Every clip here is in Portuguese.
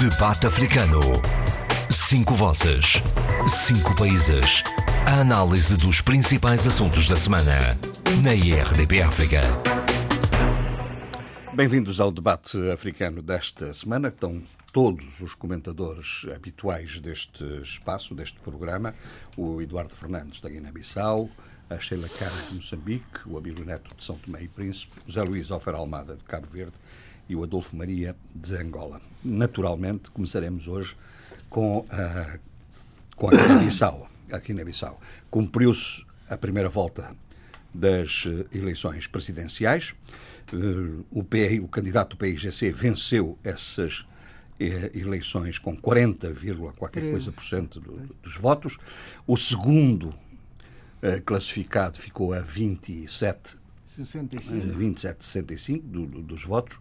Debate Africano. Cinco vozes. Cinco países. A análise dos principais assuntos da semana. Na IRDP África. Bem-vindos ao debate africano desta semana. Estão todos os comentadores habituais deste espaço, deste programa. O Eduardo Fernandes, da Guiné-Bissau, a Sheila Cara, de Moçambique, o Abílio Neto, de São Tomé e Príncipe, o Zé Luís Alfer Almada, de Cabo Verde e o Adolfo Maria, de Angola. Naturalmente, começaremos hoje com a, com a Guiné-Bissau. A Guiné-Bissau. Cumpriu-se a primeira volta das eleições presidenciais. O, PI, o candidato do PIGC venceu essas eleições com 40, qualquer coisa por cento do, dos votos. O segundo uh, classificado ficou a 27 65. 27, 65 do, do, dos votos.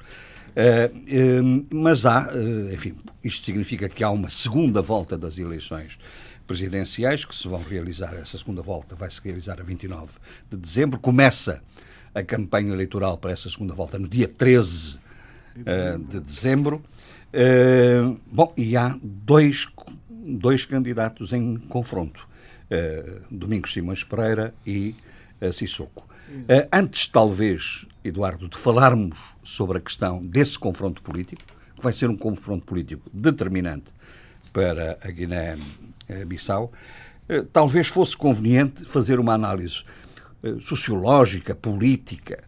Uh, mas há, enfim, isto significa que há uma segunda volta das eleições presidenciais que se vão realizar, essa segunda volta vai se realizar a 29 de dezembro. Começa a campanha eleitoral para essa segunda volta no dia 13 de dezembro. Bom, e há dois, dois candidatos em confronto: Domingos Simões Pereira e Sissoko. Antes, talvez, Eduardo, de falarmos sobre a questão desse confronto político, que vai ser um confronto político determinante para a Guiné-Bissau, talvez fosse conveniente fazer uma análise sociológica, política,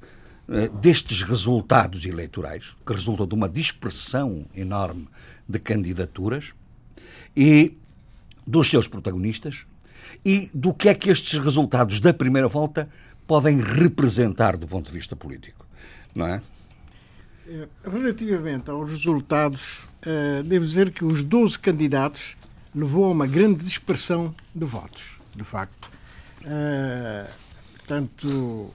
destes resultados eleitorais, que resultam de uma dispersão enorme de candidaturas e dos seus protagonistas e do que é que estes resultados da primeira volta podem representar do ponto de vista político, não é? Relativamente aos resultados, devo dizer que os 12 candidatos levou a uma grande dispersão de votos, de facto. Portanto,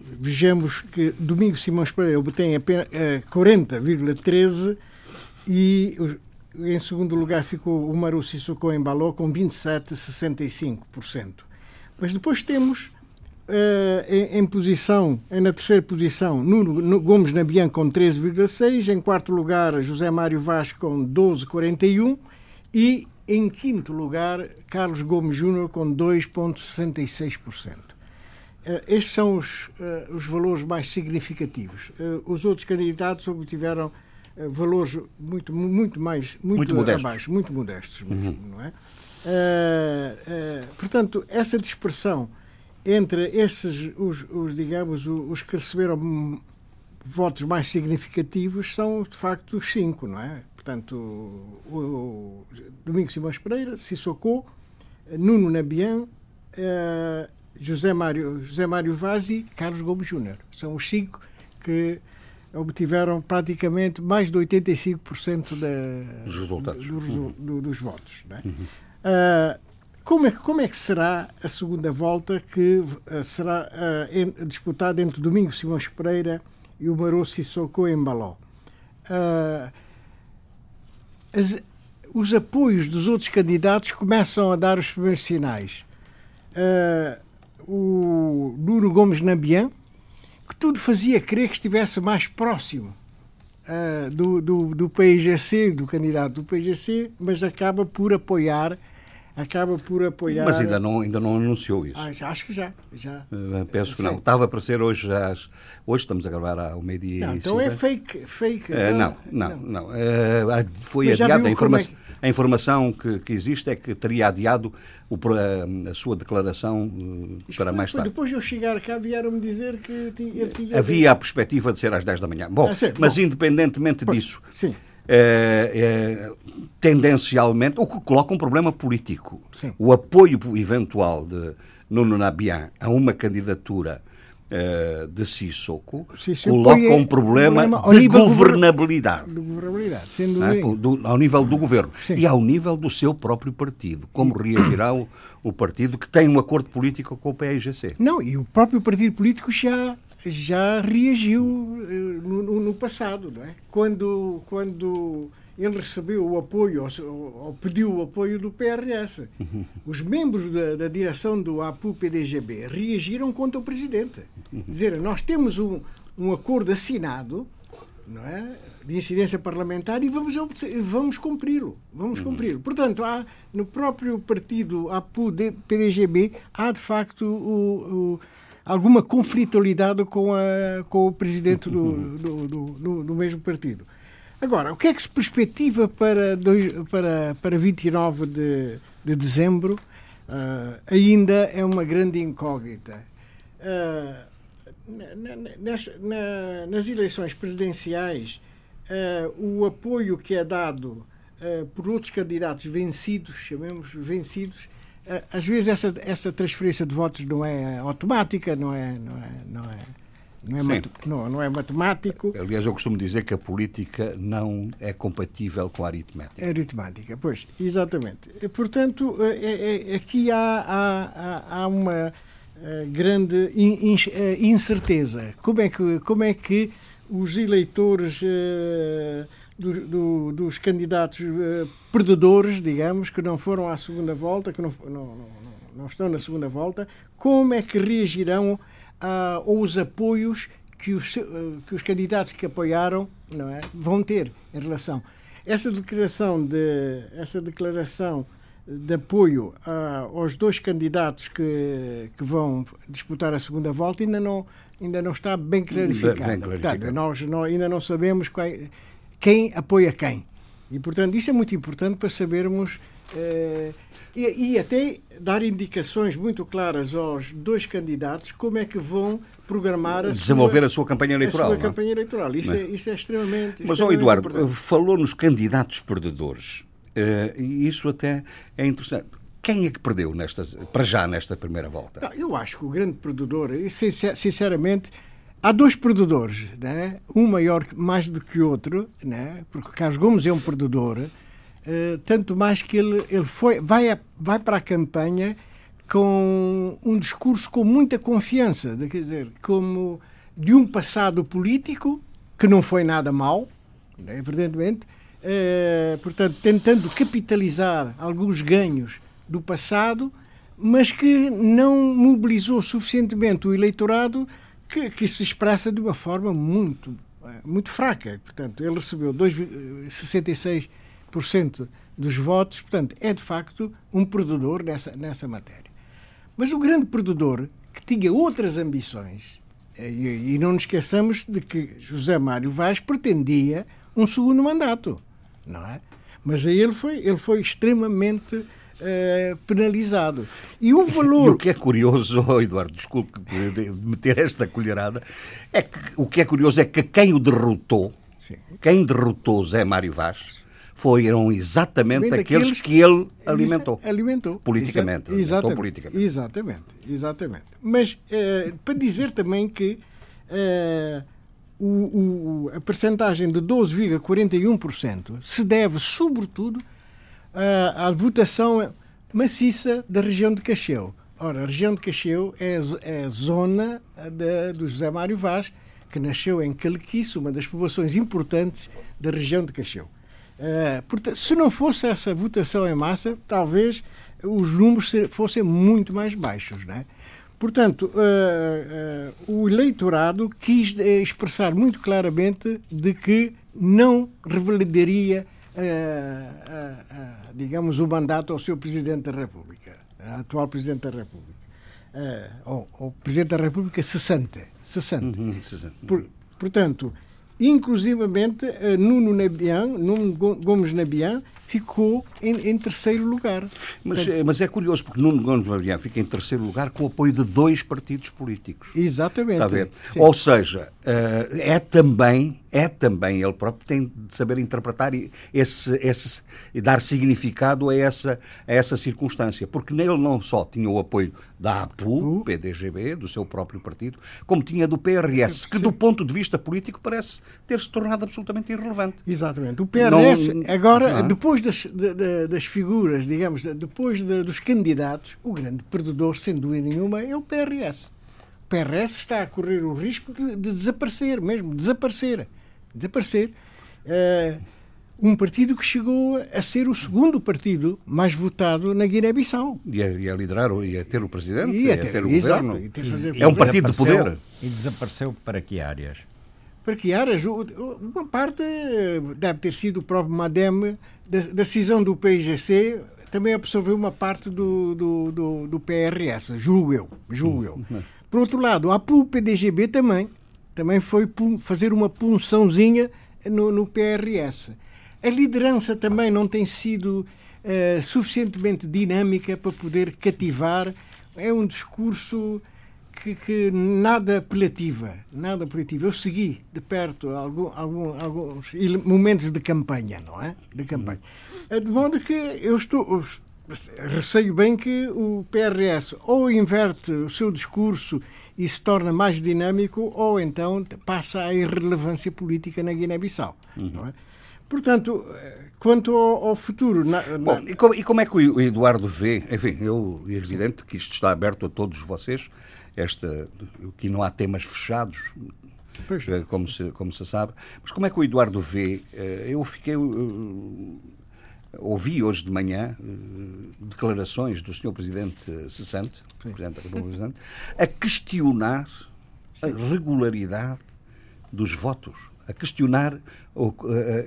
vejamos que Domingos Simões Pereira obtém apenas 40,13 e em segundo lugar ficou o Maru Sissoko em Baló com 27,65%. Mas depois temos em, posição, na terceira posição, Nuno Gomes Nabian com 13,6, em quarto lugar José Mário Vaz com 12,41 e em quinto lugar Carlos Gomes Júnior com 2,66%. Estes são os, os valores mais significativos. Os outros candidatos obtiveram valores muito, muito mais muito, muito modestos. abaixo, muito modestos, uhum. não é? Uh, uh, portanto, essa dispersão entre esses, os, os, digamos, os que receberam votos mais significativos são, de facto, os cinco, não é? Portanto, o, o Domingos Simões Pereira, Sissoko, Nuno Nabian, uh, José Mário, José Mário Vaz e Carlos Gomes Júnior. São os cinco que obtiveram praticamente mais de 85% da, dos resultados. Do, do, do, dos votos. É? Uhum. Uh, como, é, como é que será a segunda volta que uh, será uh, disputada entre Domingos Simões Pereira e o Marô Sissoko em Baló? As, os apoios dos outros candidatos começam a dar os primeiros sinais. o Nuno Gomes Nabian, que tudo fazia crer que estivesse mais próximo uh, do, do, do PIGC, do candidato do PIGC, mas acaba por apoiar acaba por apoiar. Mas ainda não, ainda não anunciou isso. Ah, acho que já. já. Uh, penso que não. Estava para ser hoje às. Hoje estamos a gravar ao meio-dia. Então é fake. fake uh, não, não, não. não. Uh, foi Mas adiado. A, informa é que... a informação que, que, existe é que teria adiado o, a, a, sua declaração para mais tarde. Depois de eu chegar cá, vieram-me dizer que tinha, tinha. Havia a perspectiva de ser às 10 da manhã. Bom, ah, mas Bom, independentemente disso. Sim é, é, tendencialmente, o que coloca um problema político. Sim. O apoio eventual de Nuno Nabian a uma candidatura uh, de Sissoko coloca um problema, problema de governabilidade. De governabilidade é? do, ao nível do governo Sim. e ao nível do seu próprio partido. Como reagirá o, o partido que tem um acordo político com o PIGC? Não, e o próprio partido político já já reagiu no, no, passado, não é? Quando, quando ele recebeu o apoio, ou, ou pediu o apoio do PRS. Uhum. Os membros da, da direção do APU-PDGB reagiram contra o presidente. Uhum. Dizer, nós temos um, um acordo assinado não é? de incidência parlamentar e vamos, vamos cumpri-lo. Vamos cumpri-lo. Portanto, há, no próprio partido APU-PDGB, há de facto o, o, alguma conflitualidade com, a, com o presidente do, do, do, do, mesmo partido. Agora, o que é que se perspectiva para, dois, para, para 29 de, de dezembro? Uh, ainda é uma grande incógnita. Uh, nas, na, nas eleições presidenciais, uh, o apoio que é dado por outros candidatos vencidos, chamemos vencidos, às vezes essa, essa transferência de votos não é automática, não é, não é, não é, não é, mat, não, não é matemático. Aliás, eu costumo dizer que a política não é compatível com a aritmética. É aritmética, pois, exatamente. Portanto, é, é, aqui há, há, há uma grande incerteza. Como é que, como é que os eleitores do, do, dos candidatos perdedores, digamos, que não foram à segunda volta, que não, não, não, não estão na segunda volta, como é que reagirão a, aos apoios que os, que os candidatos que apoiaram não é, vão ter em relação. Essa declaração de, essa declaração de apoio aos dois candidatos que, que vão disputar a segunda volta ainda não, ainda não está bem clarificado. Bem, bem Portanto, nós não, ainda não sabemos quem, quem apoia quem. E, portanto, isso é muito importante para sabermos eh, e, e, até dar indicações muito claras aos dois candidatos como é que vão programar a desenvolver sua, a sua campanha eleitoral. A sua campanha eleitoral. Isso, é, isso é extremamente. Mas, extremamente Eduardo, importante. falou nos candidatos perdedores. Uh, e isso até é interessante. Quem é que perdeu nesta, para já nesta primeira volta? Não, eu acho que o grande perdedor, sinceramente, há dois perdedores, né? um maior mais do que o outro, né? porque Carlos Gomes é um perdedor, uh, tanto mais que ele, ele foi, vai, a, vai para a campanha com um discurso com muita confiança, de, quer dizer, como de um passado político que não foi nada mau, né? evidentemente, eh, portanto, tentando capitalizar alguns ganhos do passado, mas que não mobilizou suficientemente o eleitorado que, que se expressa de uma forma muito, eh, muito fraca. Portanto, ele recebeu 66% eh, dos votos, portanto, é de facto um perdedor nessa, nessa matéria. Mas o grande perdedor, que tinha outras ambições, e, e não nos esqueçamos de que José Mário Vaz pretendia um segundo mandato não é? Mas aí ele foi, ele foi extremamente Uh, penalizado. E o valor. E o que é curioso, Eduardo, desculpe meter esta colherada, é que o que é curioso é que quem o derrotou, Sim. quem derrotou Zé Mário Vaz, foram exatamente aqueles que ele alimentou. Alimentou. Politicamente. Exa exatamente. politicamente. Exatamente. Exatamente. Mas uh, para dizer também que. Uh, o, o, a percentagem de 12,41% se deve, sobretudo, à, à votação maciça da região de Cacheu. Ora, a região de Cacheu é, é a zona de, do José Mário Vaz, que nasceu em Calequice, uma das populações importantes da região de Cacheu. Uh, portanto, se não fosse essa votação em massa, talvez os números fossem muito mais baixos. Não é? Portanto, uh, uh, o eleitorado quis eh, expressar muito claramente de que não revalidaria, uh, digamos, o mandato ao seu Presidente da República, atual Presidente da República. Ou, ou, Presidente da República 60. 60. Uhum, 60. Por, portanto, inclusivamente, Nuno, Nabian, Nuno Gomes Nabian ficou em, em terceiro lugar. Mas, Portanto, mas, é curioso, porque Nuno Gomes Mariano fica em terceiro lugar com o apoio de dois partidos políticos. Exatamente. Está a ver? Ou seja, eh, é também é também ele próprio tem de saber interpretar esse, esse e dar significado a essa, a essa circunstância, porque nele não só tinha o apoio da APU, PDGB, do seu próprio partido, como tinha do PRS, que do ponto de vista político parece ter se tornado absolutamente irrelevante. Exatamente. O PRS, não, agora, não. depois das, de, das figuras, digamos, depois de, dos candidatos, o grande perdedor, sem dúvida nenhuma, é o PRS. O PRS está a correr o risco de, de desaparecer, mesmo, desaparecer desaparecer. Uh, um partido que chegou a ser o segundo partido mais votado na Guiné-Bissau. E, a, liderar, e a ter o presidente, e a ter, a ter o exato, governo. é um partido de poder. E desapareceu para que áreas? para criar uma parte deve ter sido o próprio Madem da decisão do PIGC também absorveu uma parte do, do, do, do PRS, julgo eu, julgo eu. Por outro lado, a PDGB também, também foi fazer uma punçãozinha no, no PRS. A liderança também não tem sido uh, suficientemente dinâmica para poder cativar. É um discurso que, que, nada apelativa, nada apelativo. Eu segui de perto algum, algum, alguns momentos de campanha, não é? De campanha. De modo que eu estou receio bem que o PRS ou inverte o seu discurso e se torna mais dinâmico ou então passa a irrelevância política na Guiné-Bissau. Uhum. É? Portanto, quanto ao, ao futuro. Na, na... Bom, e como, e como, é que o Eduardo vê? Enfim, eu, é evidente que isto está aberto a todos vocês esta, que não há temas fechados, pois. Eh, como se, como se sabe. Mas como é que o Eduardo vê? Eh, eu fiquei. Eu, eh, ouvi hoje de manhã declarações do Sr. Presidente Cessante, Presidente da República, a questionar a regularidade dos votos, a questionar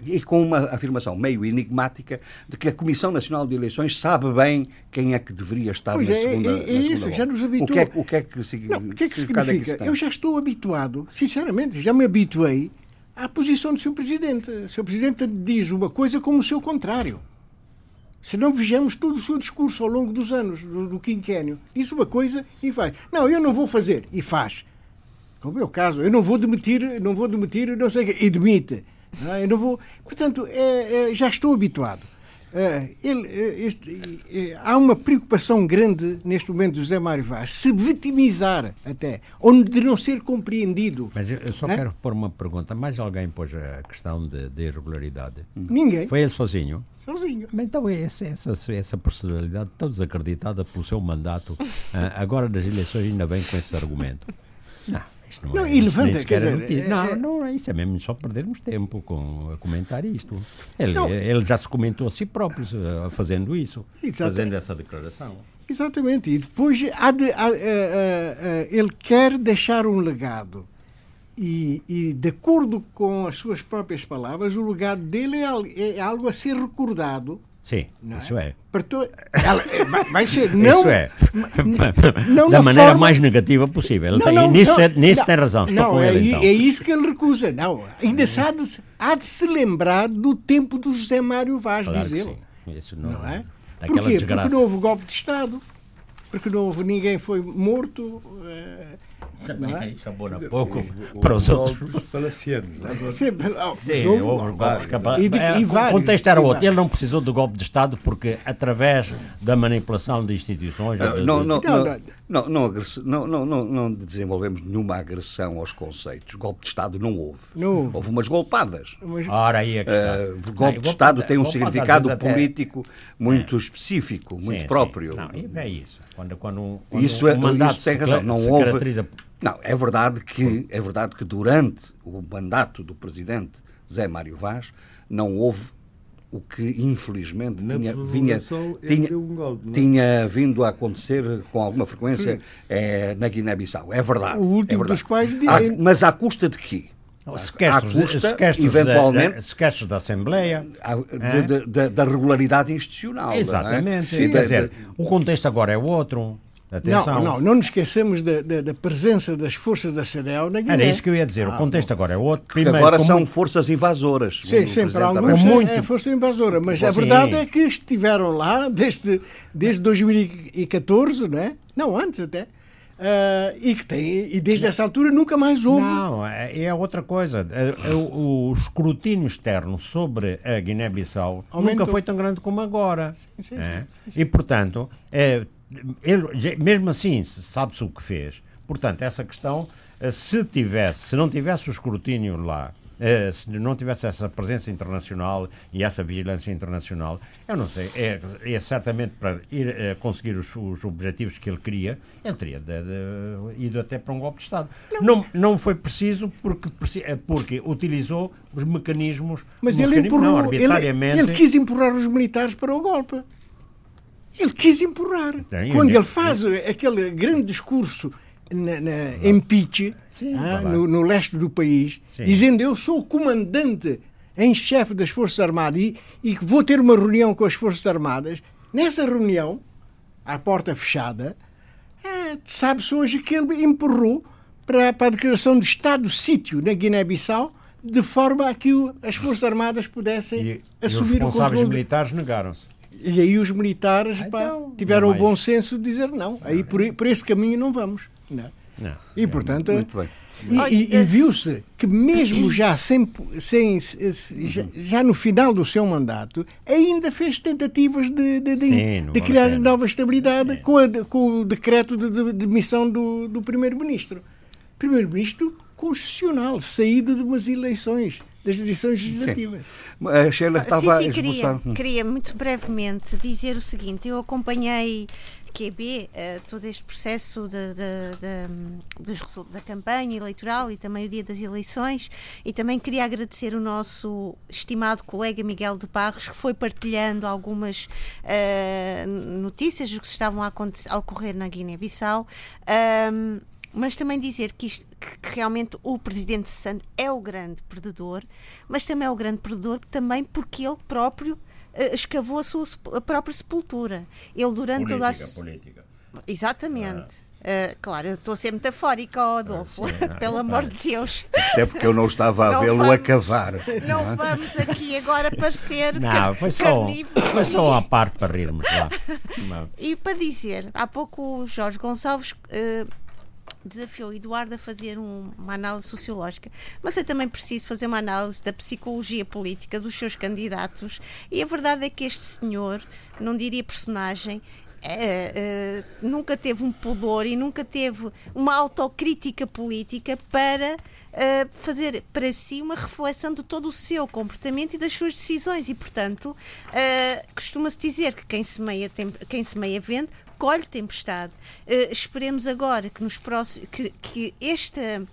e com uma afirmação meio enigmática de que a Comissão Nacional de Eleições sabe bem quem é que deveria estar pois na é, segunda, é, é isso, segunda já nos. O que é, o que, é que, significa? Não, que é que significa? Eu já estou habituado, sinceramente, já me habituei à posição do Sr. Presidente. O Sr. Presidente diz uma coisa como o seu contrário. Se não vejamos todo o seu discurso ao longo dos anos, do, do quinquênio, diz uma coisa e faz. Não, eu não vou fazer. E faz. Como é o caso, eu não vou demitir, não vou demitir, não sei o quê. E demite. Não, é? eu não vou. Portanto, é, é, já estou habituado. É, ele, é, este, é, há uma preocupação grande neste momento do José Mário Vaz se vitimizar até, ou de não ser compreendido. Mas eu só quero pôr uma pergunta. Mais alguém pôs a questão de, de irregularidade? Ninguém. Foi ele sozinho? Sozinho. Mas então essa, essa, essa personalidade tão desacreditada pelo seu mandato, ah, agora nas eleições ainda vem com esse argumento. Não. Não, não é, e levanta, quer dizer, é, não, é- não é isso, é mesmo só perdermos tempo com, a comentar isto. Ele, ele já se comentou a si próprio eh, fazendo isso, fazendo essa declaração. Exatamente, e depois de, uh, uh, ele quer deixar um legado. E, e, de acordo com as suas próprias palavras, o legado dele é, é algo a ser recordado Sim, não isso é. é. To... Ela, é, vai ser não. Isso é. Não da maneira forma... mais negativa possível. Não, não, nisso, não, é, nisso tem razão. Não, é, ele, então. é isso que ele recusa. Não, ainda se há, de, há de se lembrar do tempo do José Mário Vaz, claro diz ele. Isso não, não é? Porquê? Desgraça. Porque não houve golpe de Estado. Porque não houve ninguém foi morto. Uh, também é? isso abona pouco para os outros. Palacianos. Sim, Sim houve golpes E, de, é, contexto era outro. Ele não precisou do golpe de Estado porque, através da manipulação de instituições. Não, não, não, não, não, não, não desenvolvemos nenhuma agressão aos conceitos. Golpe de Estado não houve. Não. Houve umas golpadas. Ora, aí é que uh, golpe de Estado tem um significado político muito específico, muito próprio. Não, é isso. Quando, quando, quando isso, é, isso tem razão. Não houve. Não, é verdade que é verdade que durante o mandato do presidente Zé Mário Vaz não houve o que infelizmente Na tinha, vinha, tinha, um golpe, é? tinha vindo a acontecer com alguma frequência é, na Guiné-Bissau. É verdade. O último é verdade. dos quais dizem... Mas à custa de quê? Sequestros, custa, sequestros eventualmente, da, sequestros da Assembleia. Da, da regularidade institucional. Exatamente. É? Sim, quer dizer, o contexto agora é outro. Atenção. Não, não, não nos esqueçamos da, da, da, presença das forças da CDL na Guiné. Era isso que eu ia dizer. Ah, o contexto bom. agora é outro. Primeiro, agora são muito... forças invasoras. Sim, sim, para alguns muito... é força invasora. Mas sim. a verdade é que estiveram lá desde, desde 2014, não é? Não, antes até. Uh, e que tem e desde essa altura nunca mais houve. Não, é, é outra coisa. É, é, o, o, escrutínio externo sobre a Guiné-Bissau nunca foi tão grande como agora. Sim, sim, é? sim, e, portanto, é, ele, mesmo assim, sabe-se o que fez. Portanto, essa questão, eh, se tivesse, se não tivesse o escrutínio lá, eh, se não tivesse essa presença internacional e essa vigilância internacional, eu não sei, é, é certamente para ir é, conseguir os, os, objetivos que ele queria, ele teria de, de, ido até para um golpe de Estado. Não, não, não foi preciso porque, porque utilizou os mecanismos. Mas ele empurrou, não. Ele, ele quis empurrar os militares para o golpe. Ele quis empurrar. Tem, Quando ele faz aquele grande discurso na, na, em Piche, ah, no, no, leste do país, Sim. dizendo eu sou o comandante em chefe das Forças Armadas e, e vou ter uma reunião com as Forças Armadas. Nessa reunião, à porta fechada, é, sabe-se hoje que ele empurrou para, para a declaração de estado de sítio na Guiné-Bissau, de forma a que as Forças Armadas pudessem e, assumir e os o controle. militares negaram-se. E aí os militares ah, pá, então, tiveram o bom senso de dizer não, aí por, por esse caminho não vamos. Não. não e portanto. Muito bem. E, e, e viu-se que mesmo já, sem, sem, já, já, no final do seu mandato, ainda fez tentativas de, de, de, Sim, de criar nova estabilidade com, a, com, o decreto de demissão do, do Primeiro-Ministro. Primeiro-Ministro constitucional, saído de umas eleições das eleições legislativas. A Sheila estava sim, sim, queria, queria muito brevemente dizer o seguinte: eu acompanhei QB, uh, todo este processo de, de, de, da campanha eleitoral e também o dia das eleições. E também queria agradecer o nosso estimado colega Miguel de Barros, que foi partilhando algumas uh, notícias do que se estavam a, a ocorrer na Guiné-Bissau. Um, mas também dizer que, isto, que, que, realmente o presidente Santos é o grande perdedor, mas também é o grande perdedor também porque ele próprio uh, escavou a sua a própria sepultura. Ele durante política, toda a política. Exatamente. Ah. Uh, claro, eu estou a ser metafórica, Adolfo, ah, pelo amor de Deus. Até porque eu não estava a vê-lo a cavar. Não, não vamos aqui agora parecer não, foi só, foi só uma parte para rirmos lá. E para dizer, há pouco o Jorge Gonçalves uh, desafiou Eduardo a fazer um, uma análise sociológica, mas é também preciso fazer uma análise da psicologia política dos seus candidatos. E a verdade é que este senhor, não diria personagem, é, é, nunca teve um pudor e nunca teve uma autocrítica política para uh, fazer para si uma reflexão de todo o seu comportamento e das suas decisões e portanto uh, costuma-se dizer que quem semeia, tem, quem semeia vende colhe tempestade. Uh, esperemos agora que nos próximos que, que esta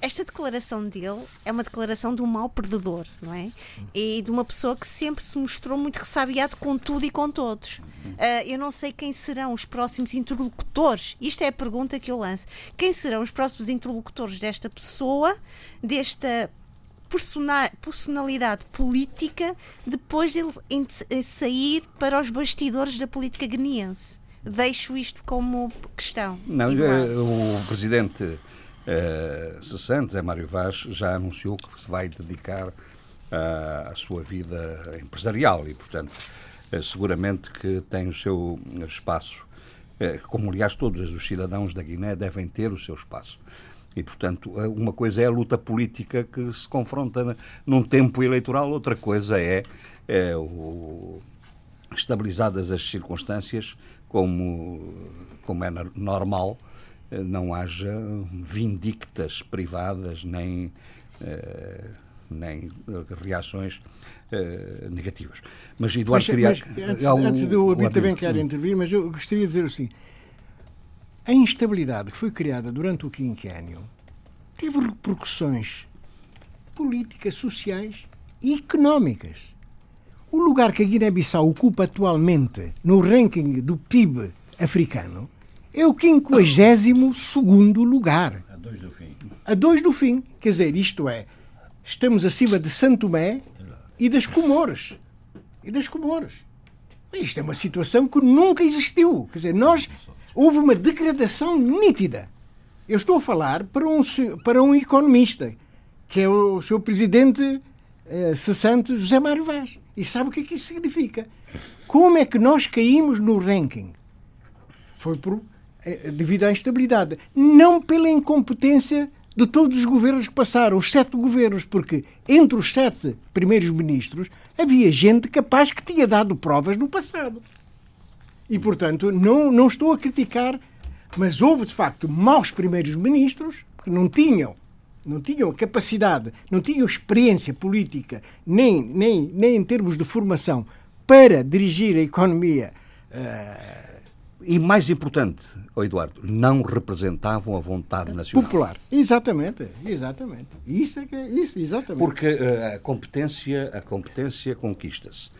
esta declaração dele é uma declaração de um mau perdedor, não é? E de uma pessoa que sempre se mostrou muito ressabiado com tudo e com todos. Uh, eu não sei quem serão os próximos interlocutores. Isto é a pergunta que eu lanço. Quem serão os próximos interlocutores desta pessoa, desta personalidade política, depois de ele sair para os bastidores da política guineense? Deixo isto como questão. Não, eh, o presidente uh, cessante, Zé Mário Vaz, já anunciou que se vai dedicar à sua vida empresarial e, portanto, uh, seguramente que tem o seu espaço, como aliás todos os cidadãos da Guiné devem ter o seu espaço. E, portanto, uma coisa é a luta política que se confronta num tempo eleitoral, outra coisa é, é o, estabilizadas as circunstâncias, como, como é normal, eh, não haja vindictas privadas nem, eh, nem reações eh, negativas. Mas Eduardo mas, queria. Mas, antes, um, antes de eu abrir também quero intervir, mas eu gostaria de dizer assim: a instabilidade que foi criada durante o quinquênio teve repercussões políticas, sociais e económicas. O lugar que a Guiné-Bissau ocupa atualmente no ranking do PIB africano é o 52 lugar. A dois do fim. A dois do fim. Quer dizer, isto é, estamos acima de Santo Tomé e das Comores. E das Comores. Isto é uma situação que nunca existiu. Quer dizer, nós. Houve uma degradação nítida. Eu estou a falar para um, para um economista, que é o seu presidente eh, cessante, José Mário Vaz. E sabe o que é que isso significa? Como é que nós caímos no ranking? Foi por devido à instabilidade, não pela incompetência de todos os governos que passaram, os sete governos, porque entre os sete primeiros ministros havia gente capaz que tinha dado provas no passado. E, portanto, não, não estou a criticar, mas houve, de facto, maus primeiros ministros que não tinham não tinham capacidade, não tinham experiência política, nem, nem, nem em termos de formação, para dirigir a economia uh, e mais importante, oh Eduardo, não representavam a vontade nacional. Popular. Exatamente, exatamente. Isso é que é isso, exatamente. Porque uh, a competência, a competência conquista-se.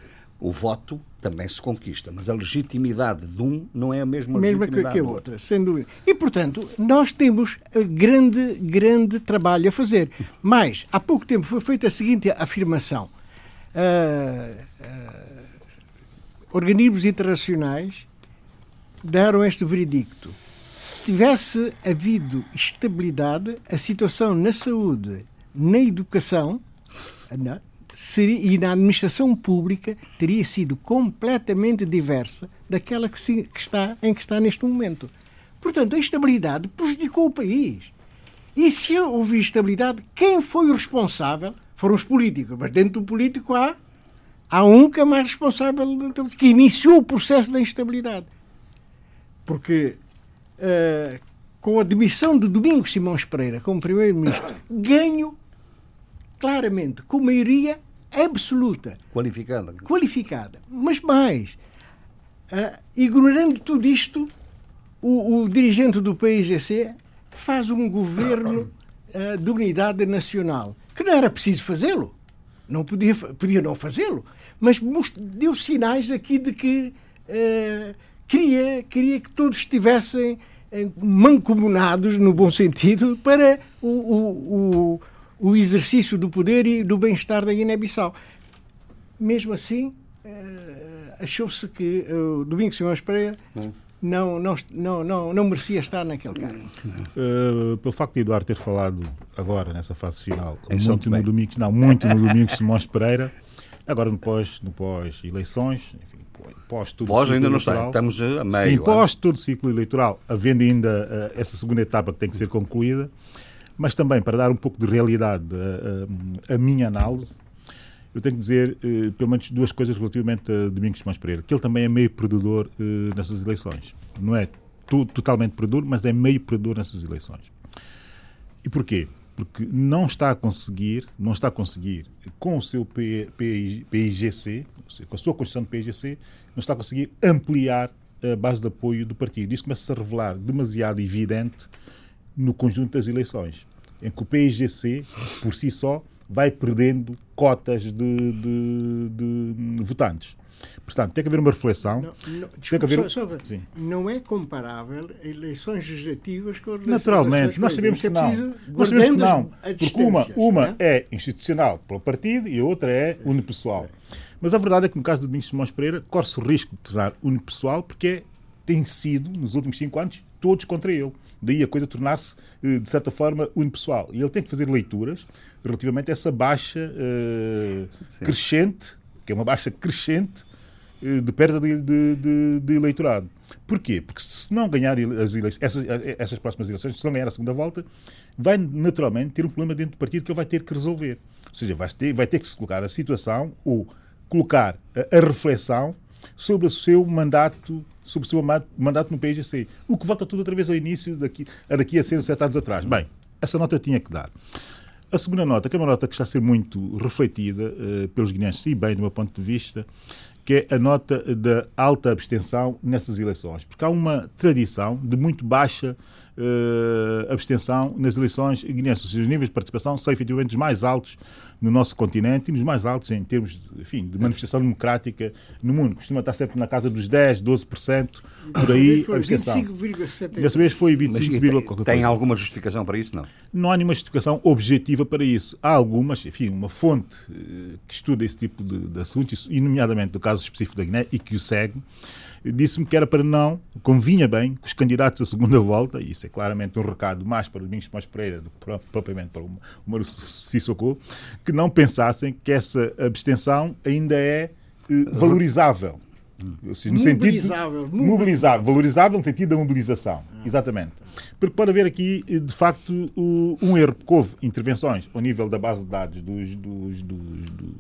O voto também se conquista, mas a legitimidade de um não é a mesma, mesma que, que a outra, sem dúvida. E, portanto, nós temos grande, grande trabalho a fazer. Mas, há pouco tempo foi feita a seguinte afirmação. Uh, uh, organismos internacionais deram este veredicto. Se tivesse havido estabilidade, a situação na saúde, na educação, seria, e na administração pública teria sido completamente diversa daquela que, se, que está, em que está neste momento. Portanto, a estabilidade prejudicou o país. E se houve estabilidade, quem foi o responsável? Foram os políticos. Mas dentro do político há, há um que é mais responsável, que iniciou o processo da instabilidade. Porque uh, com a demissão de Domingos Simões Pereira como primeiro-ministro, ganho claramente com maioria absoluta. Qualificada. Qualificada. Mas mais, uh, ignorando tudo isto, o, o, dirigente do PIGC faz um governo uh, de unidade nacional, que não era preciso fazê-lo. Não podia, podia não fazê-lo, mas deu sinais aqui de que uh, queria, queria que todos estivessem mancomunados, no bom sentido, para o, o o exercício do poder e do bem-estar da Guiné-Bissau. Mesmo assim, uh, achou-se que uh, o Domingos Simões Pereira não, não, não, não, não merecia estar naquele cargo. Uh, pelo facto de Eduardo ter falado agora, nessa fase final, muito no Domingos, não, muito no Domingos Simões Pereira, agora no pós, no pós eleições, enfim, pós todo pós ainda não está, estamos a meio. Sim, pós todo o ciclo eleitoral, havendo ainda uh, essa segunda etapa que tem que ser concluída, mas também para dar um pouco de realidade a, a, a minha análise, eu tenho que dizer eh, pelo menos duas coisas relativamente a Domingos Simões Pereira, que ele também é meio perdedor eh, nessas eleições. Não é totalmente perdedor, mas é meio perdedor nessas eleições. E porquê? Porque não está a conseguir, não está a conseguir com o seu PIGC, com a sua Constituição de PIGC, não está a conseguir ampliar a base de apoio do partido. Isso começa a se revelar demasiado evidente no conjunto das eleições, em que o PIGC, por si só, vai perdendo cotas de, de, de votantes. Portanto, tem que haver uma reflexão. Não, não, desculpa, haver... só, só, não é comparável eleições legislativas com eleições Naturalmente, nós sabemos que é não. Nós sabemos que não. Porque uma, uma é? é institucional pelo partido e a outra é unipessoal. Mas a verdade é que no caso do Domingos Simões Pereira corre-se o risco de tornar unipessoal porque é, tem sido, nos últimos cinco anos, todos contra ele. Daí a coisa tornar-se, eh, de certa forma, unipessoal. E ele tem que fazer leituras relativamente a essa baixa uh, crescente, que é uma baixa crescente de perda de, de, de, de, eleitorado. Porquê? Porque se não ganhar as eleições, essas, essas próximas eleições, se não ganhar a segunda volta, vai naturalmente ter um problema dentro do partido que ele vai ter que resolver. Ou seja, vai ter, vai ter que se colocar a situação ou colocar a, a reflexão sobre o seu mandato sobre o seu mandato no PIGC. O que volta tudo outra vez ao início, daqui, a daqui a 6 ou 7 anos atrás. Bem, essa nota eu tinha que dar. A segunda nota, que é uma nota que está a ser muito refletida uh, pelos guineenses, e bem do meu ponto de vista, que é a nota da alta abstenção nessas eleições. Porque há uma tradição de muito baixa uh, abstenção nas eleições guineenses. Ou seja, os níveis de participação são efetivamente os mais altos no nosso continente e nos mais altos em termos enfim, de manifestação democrática no mundo. Costuma estar sempre na casa dos 10, 12%, por aí a abstenção. 25,7%. Dessa vez foi 25, Mas, tem, alguma justificação para isso? Não. Não há nenhuma justificação objetiva para isso. Há algumas, enfim, uma fonte eh, que estuda esse tipo de, de assuntos, e nomeadamente do caso específico da Guiné, e que o segue, disse-me que era para não, convinha bem, que os candidatos à segunda volta, e isso é claramente um recado mais para o Domingos Tomás Pereira do que propriamente para o Mauro Sissoko, que não pensassem que essa abstenção ainda é eh, valorizável. Seja, no mobilizável, sentido mobilizável, valorizável no sentido da mobilização, ah. exatamente. Porque pode haver aqui, eh, de facto, um erro, porque houve intervenções ao nível da base de dados dos, dos, dos, dos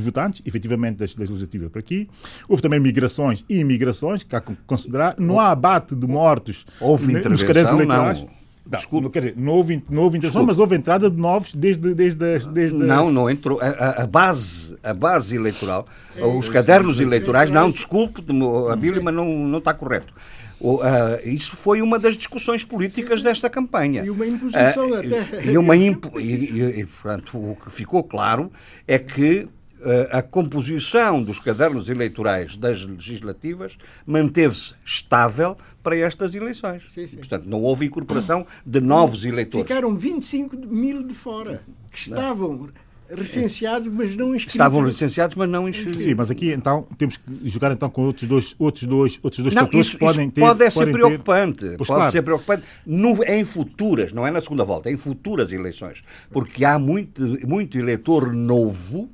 votantes, efetivamente das, das legislativas para aqui. Houve também migrações e imigrações, que há que considerar. Não há abate de mortos houve nos cadernos eleitorais. Não. Não, Desculpa. Quer dizer, não houve, não houve intenção, mas houve entrada de novos desde, desde, desde Não, não entrou. A, a, base, a base eleitoral, é, os cadernos eleitorais, não, desculpe, a Bíblia, mas não, não está correto. Uh, isso foi uma das discussões políticas desta campanha. E uma imposição uh, até. E, uma impo e, e, e, portanto, o que ficou claro é que a composição dos cadernos eleitorais das legislativas manteve-se estável para estas eleições. Sim, sim. Portanto, não houve incorporação de novos eleitores. Ficaram 25 mil de fora, que estavam recenseados, mas não inscritos. Estavam licenciados, mas não inscritos. Sim, mas aqui então temos que jogar então com outros dois, outros dois, outros dois não, isso, que podem ter. Pode ser preocupante. Ter... Pode claro. ser preocupante no, em futuras, não é na segunda volta, em futuras eleições. Porque há muito, muito eleitor novo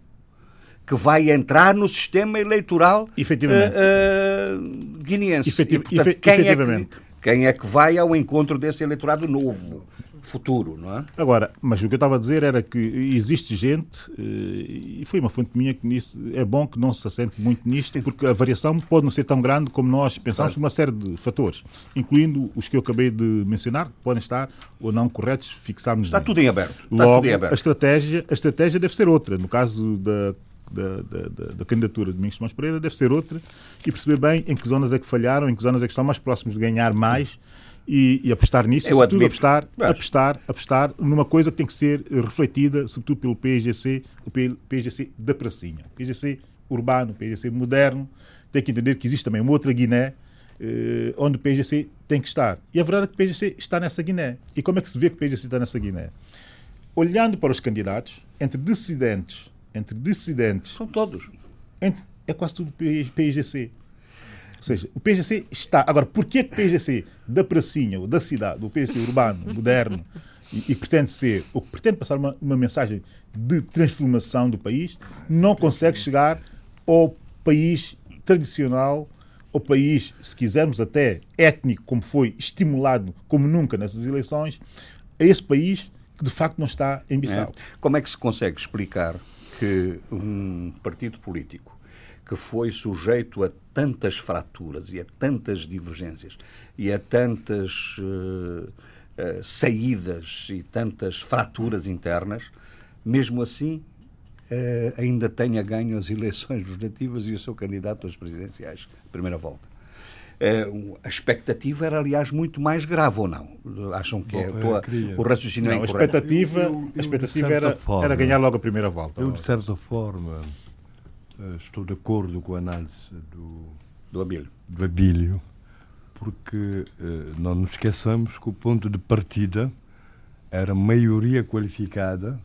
que vai entrar no sistema eleitoral efetivamente. Uh, uh, guineense. Efetiv e, portanto, quem efetivamente. É que, quem é que vai ao encontro desse eleitorado novo? futuro, não é? Agora, mas o que eu estava a dizer era que existe gente, eh, e foi uma fonte minha que disse, é bom que não se assente muito nisto, porque a variação pode não ser tão grande como nós pensamos, por uma série de fatores, incluindo os que eu acabei de mencionar, que podem estar ou não corretos, fixarmos Está tudo em aberto. Está Logo, tudo em aberto. A, estratégia, a estratégia deve ser outra. No caso da da, da, da, da, candidatura de Domingos Simões Pereira deve ser outra e perceber bem em que zonas é que falharam, em que zonas é que estão mais próximos de ganhar mais e, e apostar nisso, Eu e sobretudo apostar, apostar, apostar numa coisa que tem que ser refletida, sobretudo pelo PGC, o PGC da pracinha. O PGC urbano, o PGC moderno, tem que entender que existe também uma outra Guiné eh, onde o PGC tem que estar. E a verdade é que o PGC está nessa Guiné. E como é que se vê que o PGC está nessa Guiné? Olhando para os candidatos, entre dissidentes, entre dissidentes... São todos. Entre, é quase tudo PGC. Ou seja, o PGC está. Agora, porquê que o PGC da pracinha, ou da cidade, o PGC urbano, moderno, e, e, pretende ser, ou pretende passar uma, uma mensagem de transformação do país, não consegue chegar ao país tradicional, ao país, se quisermos até étnico, como foi estimulado como nunca nessas eleições, a esse país que de facto não está em Bissau. É. Como é que se consegue explicar que um partido político que foi sujeito a tantas fraturas e a tantas divergências e a tantas uh, uh, saídas e tantas fraturas internas, mesmo assim uh, ainda tenha ganho as eleições legislativas e o seu candidato às presidenciais, primeira volta. A expectativa era, aliás, muito mais grave ou não? Acham que é, Bom, é, o raciocínio não, é a expectativa, eu, eu, a expectativa era, forma, era ganhar logo a primeira volta. Eu, de certa forma, eh, estou de acordo com a análise do, do Abílio. Do Abílio, porque eh, não nos esqueçamos que o ponto de partida era maioria qualificada,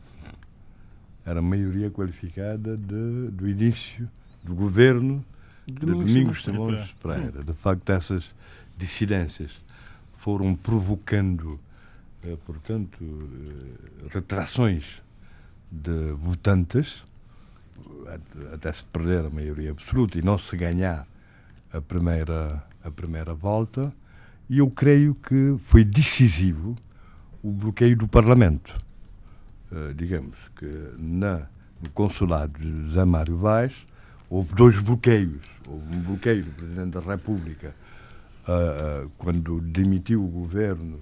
era maioria qualificada de, do início do governo de, de Domingos Simões Pereira. De facto, essas dissidências foram provocando, eh, portanto, eh, retrações de votantes até se perder a maioria absoluta e não se ganhar a primeira, a primeira volta, e eu creio que foi decisivo o bloqueio do Parlamento. Uh, digamos que na, no consulado de Zé Mário Vaz houve dois bloqueios. Houve um bloqueio do Presidente da República uh, uh, quando demitiu o governo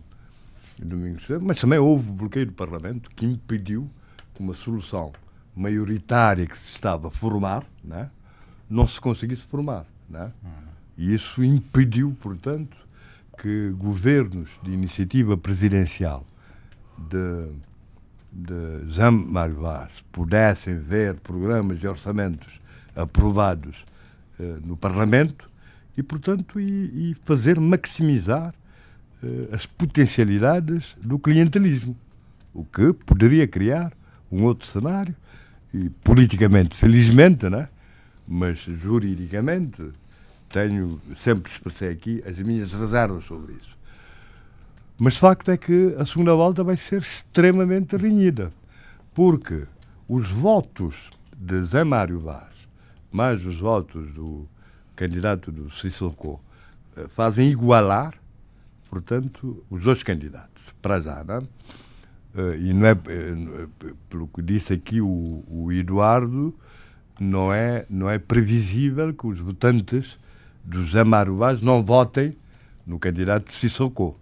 Domingos mas também houve bloqueio do Parlamento que impediu que uma solução maioritária que se estava a formar, né, não se conseguisse formar. Né? E isso impediu, portanto, que governos de iniciativa presidencial de, de Jean Vaz pudessem ver programas de orçamentos aprovados eh, no Parlamento e, portanto, e, e fazer maximizar eh, as potencialidades do clientelismo, o que poderia criar um outro cenário e politicamente, felizmente, né? mas juridicamente, tenho sempre expressei aqui as minhas reservas sobre isso. Mas facto é que a segunda volta vai ser extremamente renhida, porque os votos de Zé Mário Vaz, mais os votos do candidato do Sissoko, eh, fazem igualar, portanto, os dois candidatos, para já, não é? Uh, e não é, uh, pelo que disse aqui o, o, Eduardo, não é, não é previsível que os votantes do José Mário Vaz não votem no candidato Sissoko,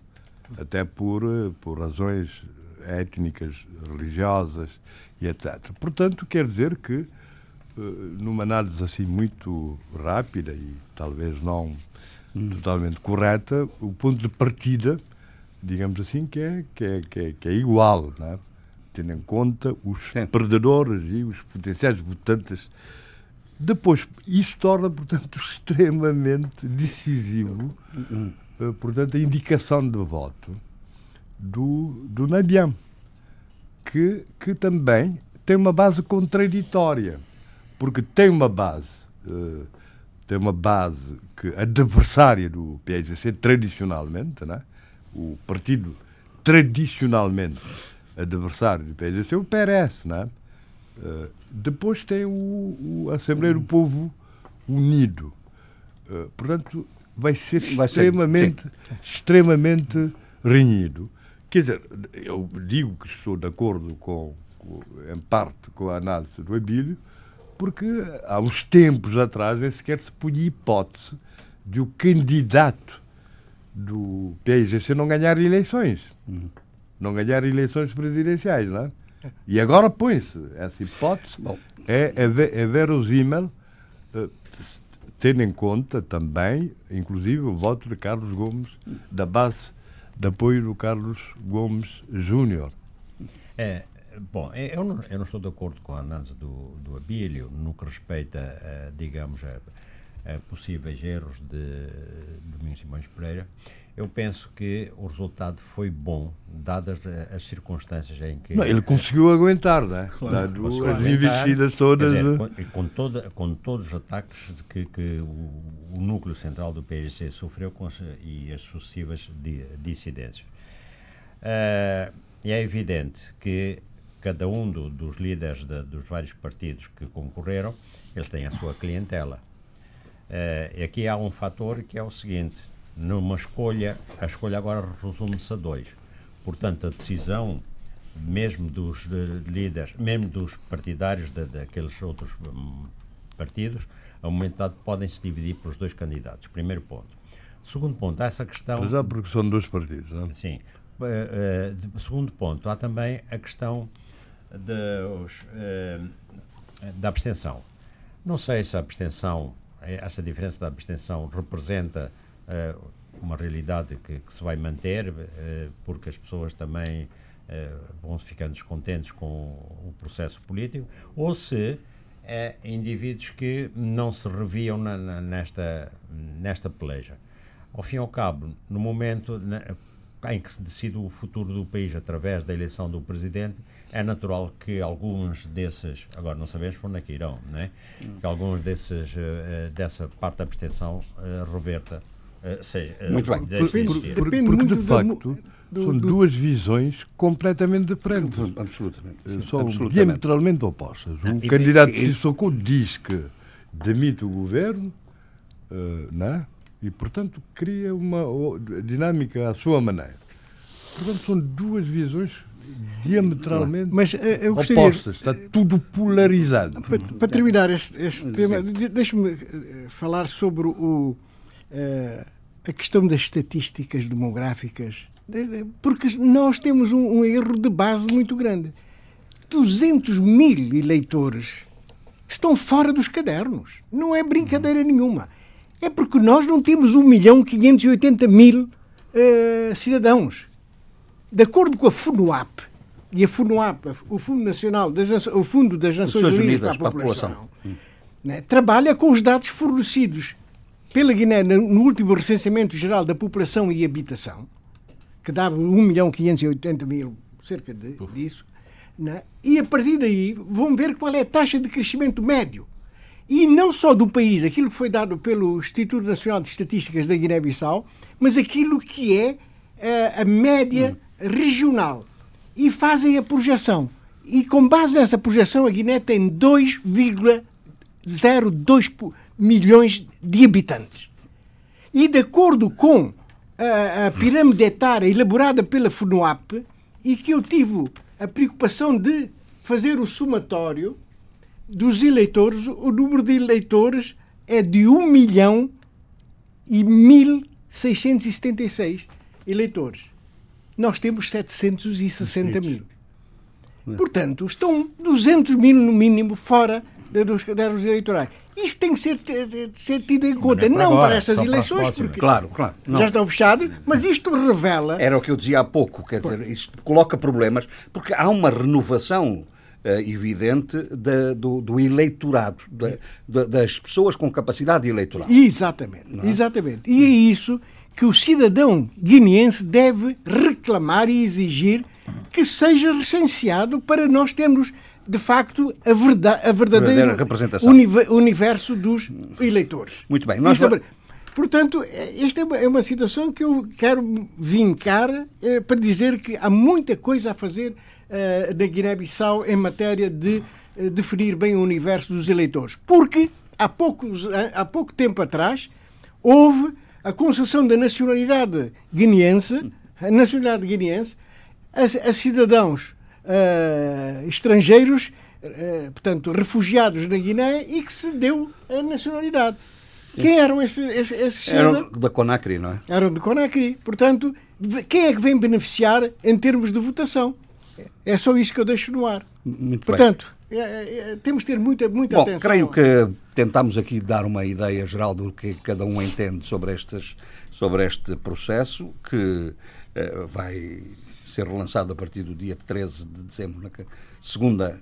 até por, por razões étnicas, religiosas e etc. Portanto, quer dizer que, numa análise assim muito rápida e talvez não hum. totalmente correta, o ponto de partida digamos assim, que é, que é, que é, que é igual. É? tendo em conta os Sim. perdedores e os potenciais votantes. Depois, isso torna, portanto, extremamente decisivo, uh, portanto, a indicação de voto do, do Nadiam, que, que também tem uma base contraditória, porque tem uma base, uh, tem uma base que adversária do PSGC tradicionalmente, né? o partido tradicionalmente adversário do PSGC, o PRS, né? Uh, depois tem o, o Assembleia do Povo Unido. Uh, portanto, vai ser vai extremamente, ser, extremamente renhido. Quer dizer, eu digo que estou de acordo com, com, em parte com a análise do Abílio, porque há uns tempos atrás nem sequer se punha hipótese de o candidato do PIGC não ganhar eleições. Uhum. Não ganhar eleições presidenciais, não é? E agora põe-se essa hipótese. Bom. É, é, é verosímil, uh, tendo em conta também, inclusive, o voto de Carlos Gomes, da base de apoio do Carlos Gomes Júnior. É, bom, é, eu não, eu não, estou de acordo com a análise do, do Abílio no que respeita, a, digamos, a, a possíveis erros de Domingos Simões Pereira. Eu penso que o resultado foi bom, dadas as circunstâncias em que. Não, ele conseguiu aguentar, não é? Claro, Dado as investidas todas. Dizer, com, com, toda, com todos os ataques que, que o, o, núcleo central do PSC sofreu com e as sucessivas dissidências. Uh, é evidente que cada um do, dos líderes de, dos vários partidos que concorreram, eles têm a sua clientela. Uh, e aqui há um fator que é o seguinte: numa escolha, a escolha agora resume-se a dois. Portanto, a decisão, mesmo dos líderes, mesmo dos partidários de, daqueles outros um, partidos, a momento dado podem se dividir por os dois candidatos. Primeiro ponto. Segundo ponto, há essa questão. Já porque são dois partidos, não é? Sim. Uh, uh, segundo ponto, há também a questão uh, da abstenção. Não sei se a abstenção, essa diferença da abstenção representa uh, uma realidade que, que, se vai manter, porque as pessoas também vão ficando descontentes com o processo político, ou se é indivíduos que não se reviam na, na, nesta, nesta peleja. Ao fim e ao cabo, no momento na, em que se decide o futuro do país através da eleição do presidente, é natural que alguns desses, agora não sabemos para onde é que irão, né? que alguns desses, uh, dessa parte da abstenção uh, reverta eh, seja, eh, muito bem. Depende, por, por, porque, muito de facto, do, são do, duas visões completamente diferentes. Absolutamente. Eh, sim, são absolutamente. diametralmente opostas. O ah, candidato e, Sissoko diz que demite o governo, uh, né? E, portanto, cria uma dinâmica à sua maneira. Portanto, são duas visões diametralmente Mas, eu gostaria, opostas. Está tudo polarizado. Para, para terminar este, este tema, deixe-me falar sobre o uh, a questão das estatísticas demográficas, porque nós temos um, um erro de base muito grande. 200 mil eleitores estão fora dos cadernos. Não é brincadeira nenhuma. É porque nós não temos 1 milhão 580 mil uh, cidadãos. De acordo com a FUNUAP, e a FUNUAP, o Fundo Nacional das, o Fundo das Nações Unidas, Unidas para a População, população né, trabalha com os dados fornecidos pela Guiné, no último recenseamento geral da população e habitação, que dava 1 milhão 580 mil, cerca de, disso, né? e a partir daí vão ver qual é a taxa de crescimento médio. E não só do país, aquilo que foi dado pelo Instituto Nacional de Estatísticas da Guiné-Bissau, mas aquilo que é a, eh, a média hum. regional. E fazem a projeção. E com base nessa projeção, a Guiné tem 2,02 milhões de habitantes. E de acordo com a, a pirâmide etária elaborada pela FUNUAP, e que eu tive a preocupação de fazer o somatório dos eleitores, o número de eleitores é de 1 milhão e 1.676 eleitores. Nós temos 760 mil. Portanto, estão 200 mil no mínimo fora dos cadernos eleitorais. Isto tem que ser, ser tido em conta, não, não para estas eleições, para porque claro, claro, já estão fechados, mas isto revela. Era o que eu dizia há pouco, quer dizer, isto coloca problemas, porque há uma renovação evidente da, do, do, eleitorado, da, das pessoas com capacidade eleitoral. Exatamente, é? exatamente. E é isso que o cidadão guineense deve reclamar e exigir que seja recenseado para nós termos de facto a, verdade, a verdadeira representação universo dos eleitores. Muito bem. Nós... É, portanto, esta é uma, é uma, situação que eu quero vincar é, para dizer que há muita coisa a fazer uh, na Guiné-Bissau em matéria de uh, definir bem o universo dos eleitores. Porque há, poucos, há pouco tempo atrás houve a concessão da nacionalidade guineense, a nacionalidade guineense, a, a cidadãos uh, estrangeiros, uh, portanto, refugiados na Guiné e que se deu a nacionalidade. Quem eram esses, esses, esses Eram da Conacri, não é? Eram de Conacri. Portanto, quem é que vem beneficiar em termos de votação? É só isso que eu deixo no ar. Muito Portanto, é, é, temos de ter muita, muita Bom, atenção. creio que tentámos aqui dar uma ideia geral do que cada um entende sobre, estes, sobre este processo, que eh, vai ser relançado a partir do dia 13 de dezembro, na segunda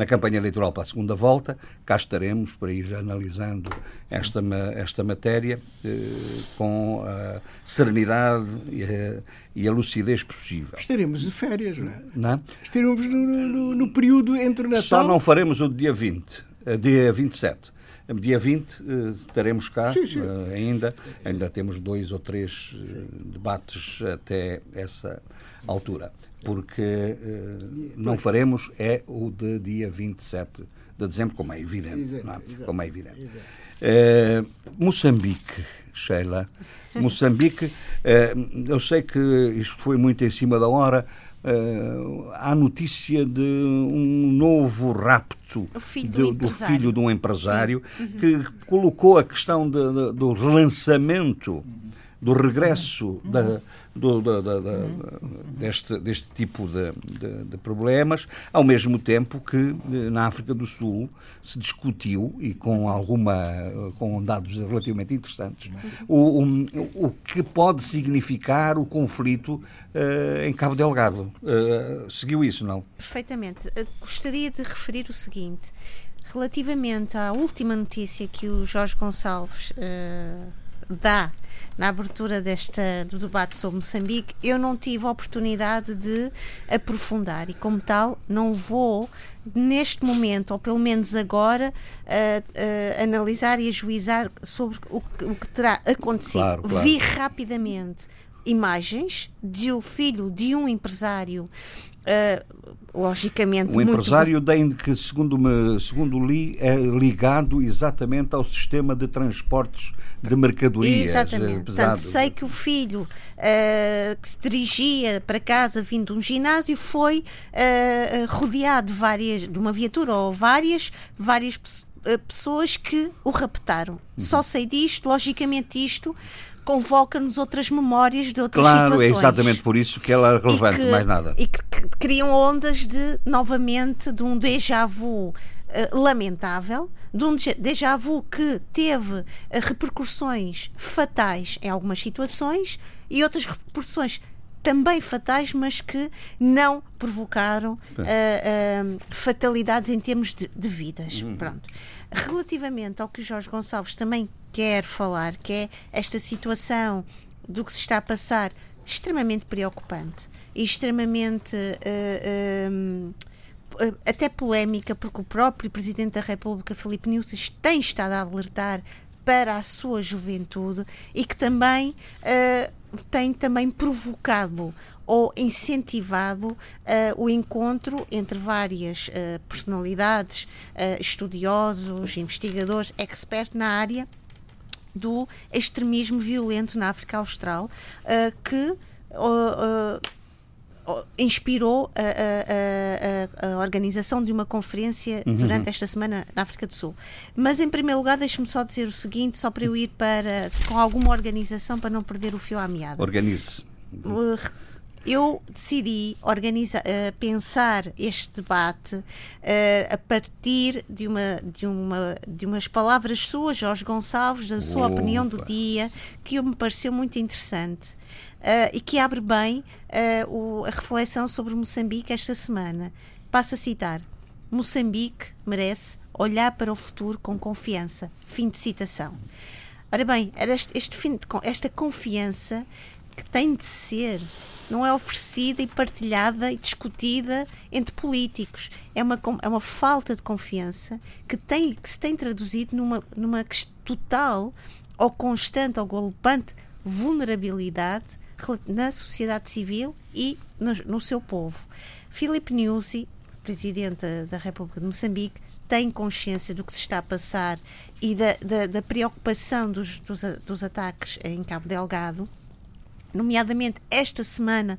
na campanha eleitoral para a segunda volta. Cá estaremos para ir analisando esta, esta matéria eh, com a serenidade e a, e a, lucidez possível. Estaremos de férias, não é? Não? Estaremos no, no, no período entre Natal... Só não faremos o dia 20, eh, dia 27. Dia 20 uh, estaremos cá sim, sim. Uh, ainda. Ainda temos dois ou três debates até essa altura porque uh, não faremos é o de dia 27 de dezembro, como é evidente. Exato, é? exato, como é evidente. Uh, Moçambique, Sheila. Moçambique, uh, eu sei que isto foi muito em cima da hora. Uh, há notícia de um novo rapto filho do, do, filho de um empresário uhum. que colocou a questão de, de, do relançamento, do regresso uhum. da do, do, do, deste, deste tipo de, de, de, problemas, ao mesmo tempo que eh, na África do Sul se discutiu, e com alguma com dados relativamente interessantes, o, o, o que pode significar o conflito uh, em Cabo Delgado. Uh, seguiu isso, não? Perfeitamente. Gostaria de referir o seguinte. Relativamente à última notícia que o Jorge Gonçalves uh, dá na abertura desta, do debate sobre Moçambique, eu não tive a oportunidade de aprofundar e, como tal, não vou, neste momento, ou pelo menos agora, uh, uh, analisar e ajuizar sobre o que, o que terá acontecido. Claro, claro. Vi rapidamente imagens de o filho de um empresário Uh, logicamente um empresário muito... que segundo me, segundo li é ligado exatamente ao sistema de transportes de mercadorias exatamente. Portanto sei que o filho uh, que se dirigia para casa vindo de um ginásio foi uh, rodeado de várias de uma viatura ou várias várias pessoas que o raptaram. Uhum. só sei disto logicamente isto convoca-nos outras memórias de outras claro, situações. Claro, é exatamente por isso que ela é relevante, que, mais nada. E que, que, criam ondas de, novamente, de um déjà vu uh, lamentável, de um déjà vu que teve uh, repercussões fatais em algumas situações e outras repercussões também fatais, mas que não provocaram uh, fatalidades em termos de, de vidas. Uhum. Pronto. Relativamente ao que o Jorge Gonçalves também quer falar, que é esta situação do que se está a passar, extremamente preocupante e extremamente. Uh, uh, até polémica, porque o próprio Presidente da República, Filipe Nunes, tem estado a alertar para a sua juventude e que também uh, tem também provocado ou incentivado uh, o encontro entre várias uh, personalidades, estudiosos, investigadores, expertos na área do extremismo violento na África Austral, que inspirou a, a, a, a, organização de uma conferência uhum. durante esta semana na África do Sul. Mas, em primeiro lugar, deixe-me só dizer o seguinte, só para eu ir para, com alguma organização para não perder o fio à meada. Organize. Eu decidi organizar, uh, pensar este debate uh, a partir de, uma, de, uma, de umas palavras suas, Jorge Gonçalves, da sua Opa. opinião do dia, que me pareceu muito interessante. Uh, e que abre bem o, a reflexão sobre Moçambique esta semana. Passo a citar: Moçambique merece olhar para o futuro com confiança. Fim de citação. Ora bem, este, este fim de, esta confiança que tem de ser não é oferecida e partilhada e discutida entre políticos. É uma, é uma falta de confiança que, tem, que se tem traduzido numa, numa total ou constante ou golpante vulnerabilidade na sociedade civil e no, no seu povo. Filipe Nyusi, presidente da República de Moçambique, tem consciência do que se está a passar e da, da, da preocupação dos, dos, dos ataques em Cabo Delgado nomeadamente esta semana,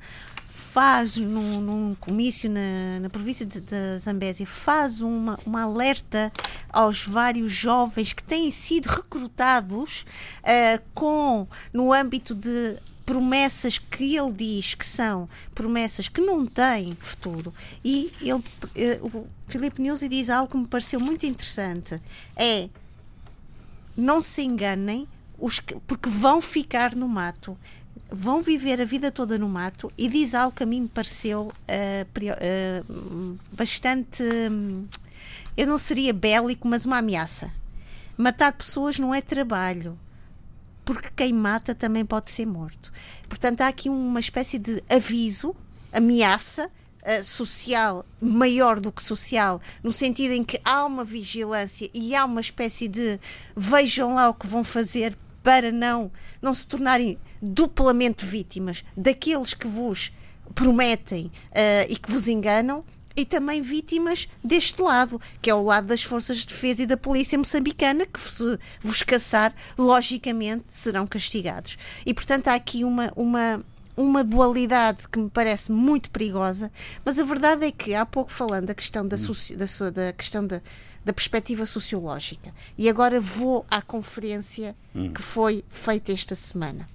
faz num, num comício na, na província de, de, Zambésia, faz uma, uma alerta aos vários jovens que têm sido recrutados uh, com, no âmbito de promessas que ele diz que são promessas que não têm futuro. E ele, uh, o Filipe Nuzzi diz algo que me pareceu muito interessante: é não se enganem, os que, porque vão ficar no mato vão viver a vida toda no mato e diz algo que a mim me pareceu uh, uh, bastante. Um, eu não seria bélico, mas uma ameaça. Matar pessoas não é trabalho, porque quem mata também pode ser morto. Portanto, há aqui uma espécie de aviso, ameaça. Uh, social maior do que social, no sentido em que há uma vigilância e há uma espécie de vejam lá o que vão fazer para não, não se tornarem duplamente vítimas daqueles que vos prometem uh, e que vos enganam e também vítimas deste lado, que é o lado das forças de defesa e da polícia moçambicana, que se vos caçar, logicamente serão castigados. E portanto há aqui uma, uma, uma dualidade que me parece muito perigosa, mas a verdade é que há pouco falando da questão da, da, da questão da da perspectiva sociológica. E agora vou à conferência hum. que foi feita esta semana.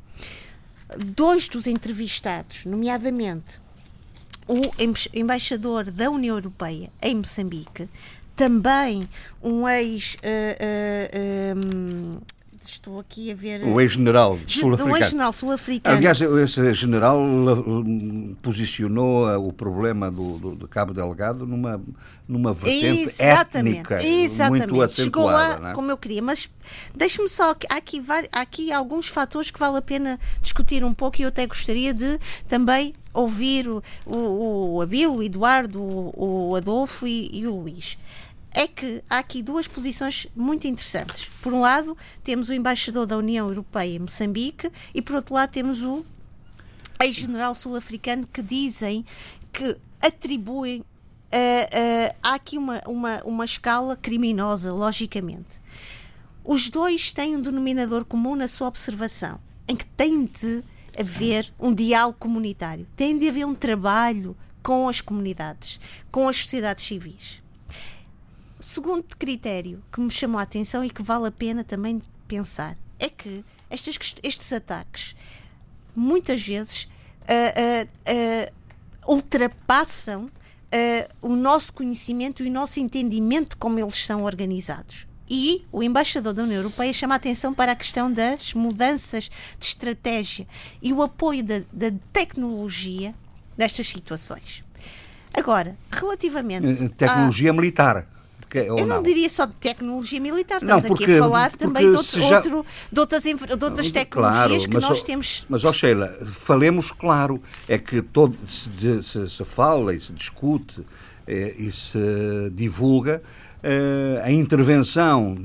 Dois dos entrevistados, nomeadamente o embaixador da União Europeia em Moçambique, também um ex uh, uh, um, estou aqui a ver. O ex-general sul-africano. O ex-general sul-africano. Aliás, esse general posicionou o problema do, do, do Cabo Delgado numa, numa vertente exatamente, étnica exatamente. muito acentuada. Chegou lá é? como eu queria, mas deixe-me só, há aqui, há aqui alguns fatores que vale a pena discutir um pouco e eu até gostaria de também ouvir o, o, o Abilo, o Eduardo, o, o Adolfo e, e o Luís é que há aqui duas posições muito interessantes. Por um lado, temos o embaixador da União Europeia em Moçambique e por outro lado temos o ex-general sul-africano que dizem que atribuem uh, uh, há aqui uma, uma, uma escala criminosa, logicamente. Os dois têm um denominador comum na sua observação, em que tem de haver um diálogo comunitário, tem de haver um trabalho com as comunidades, com as sociedades civis. Segundo critério que me chamou a atenção e que vale a pena também pensar é que estes, estes ataques muitas vezes uh, uh, uh, ultrapassam o nosso conhecimento e o nosso entendimento de como eles são organizados. E o embaixador da União Europeia chama a atenção para a questão das mudanças de estratégia e o apoio da, da tecnologia nestas situações. Agora, relativamente. Tecnologia a... militar. Que, eu não, não, diria só de tecnologia militar, estamos não, porque, aqui a falar também de, outro, já... outro, de, outras, de outras tecnologias claro, que nós temos. Mas, ó Sheila, falemos claro, é que todo, se, se, se fala e se discute eh, e se divulga eh, a intervenção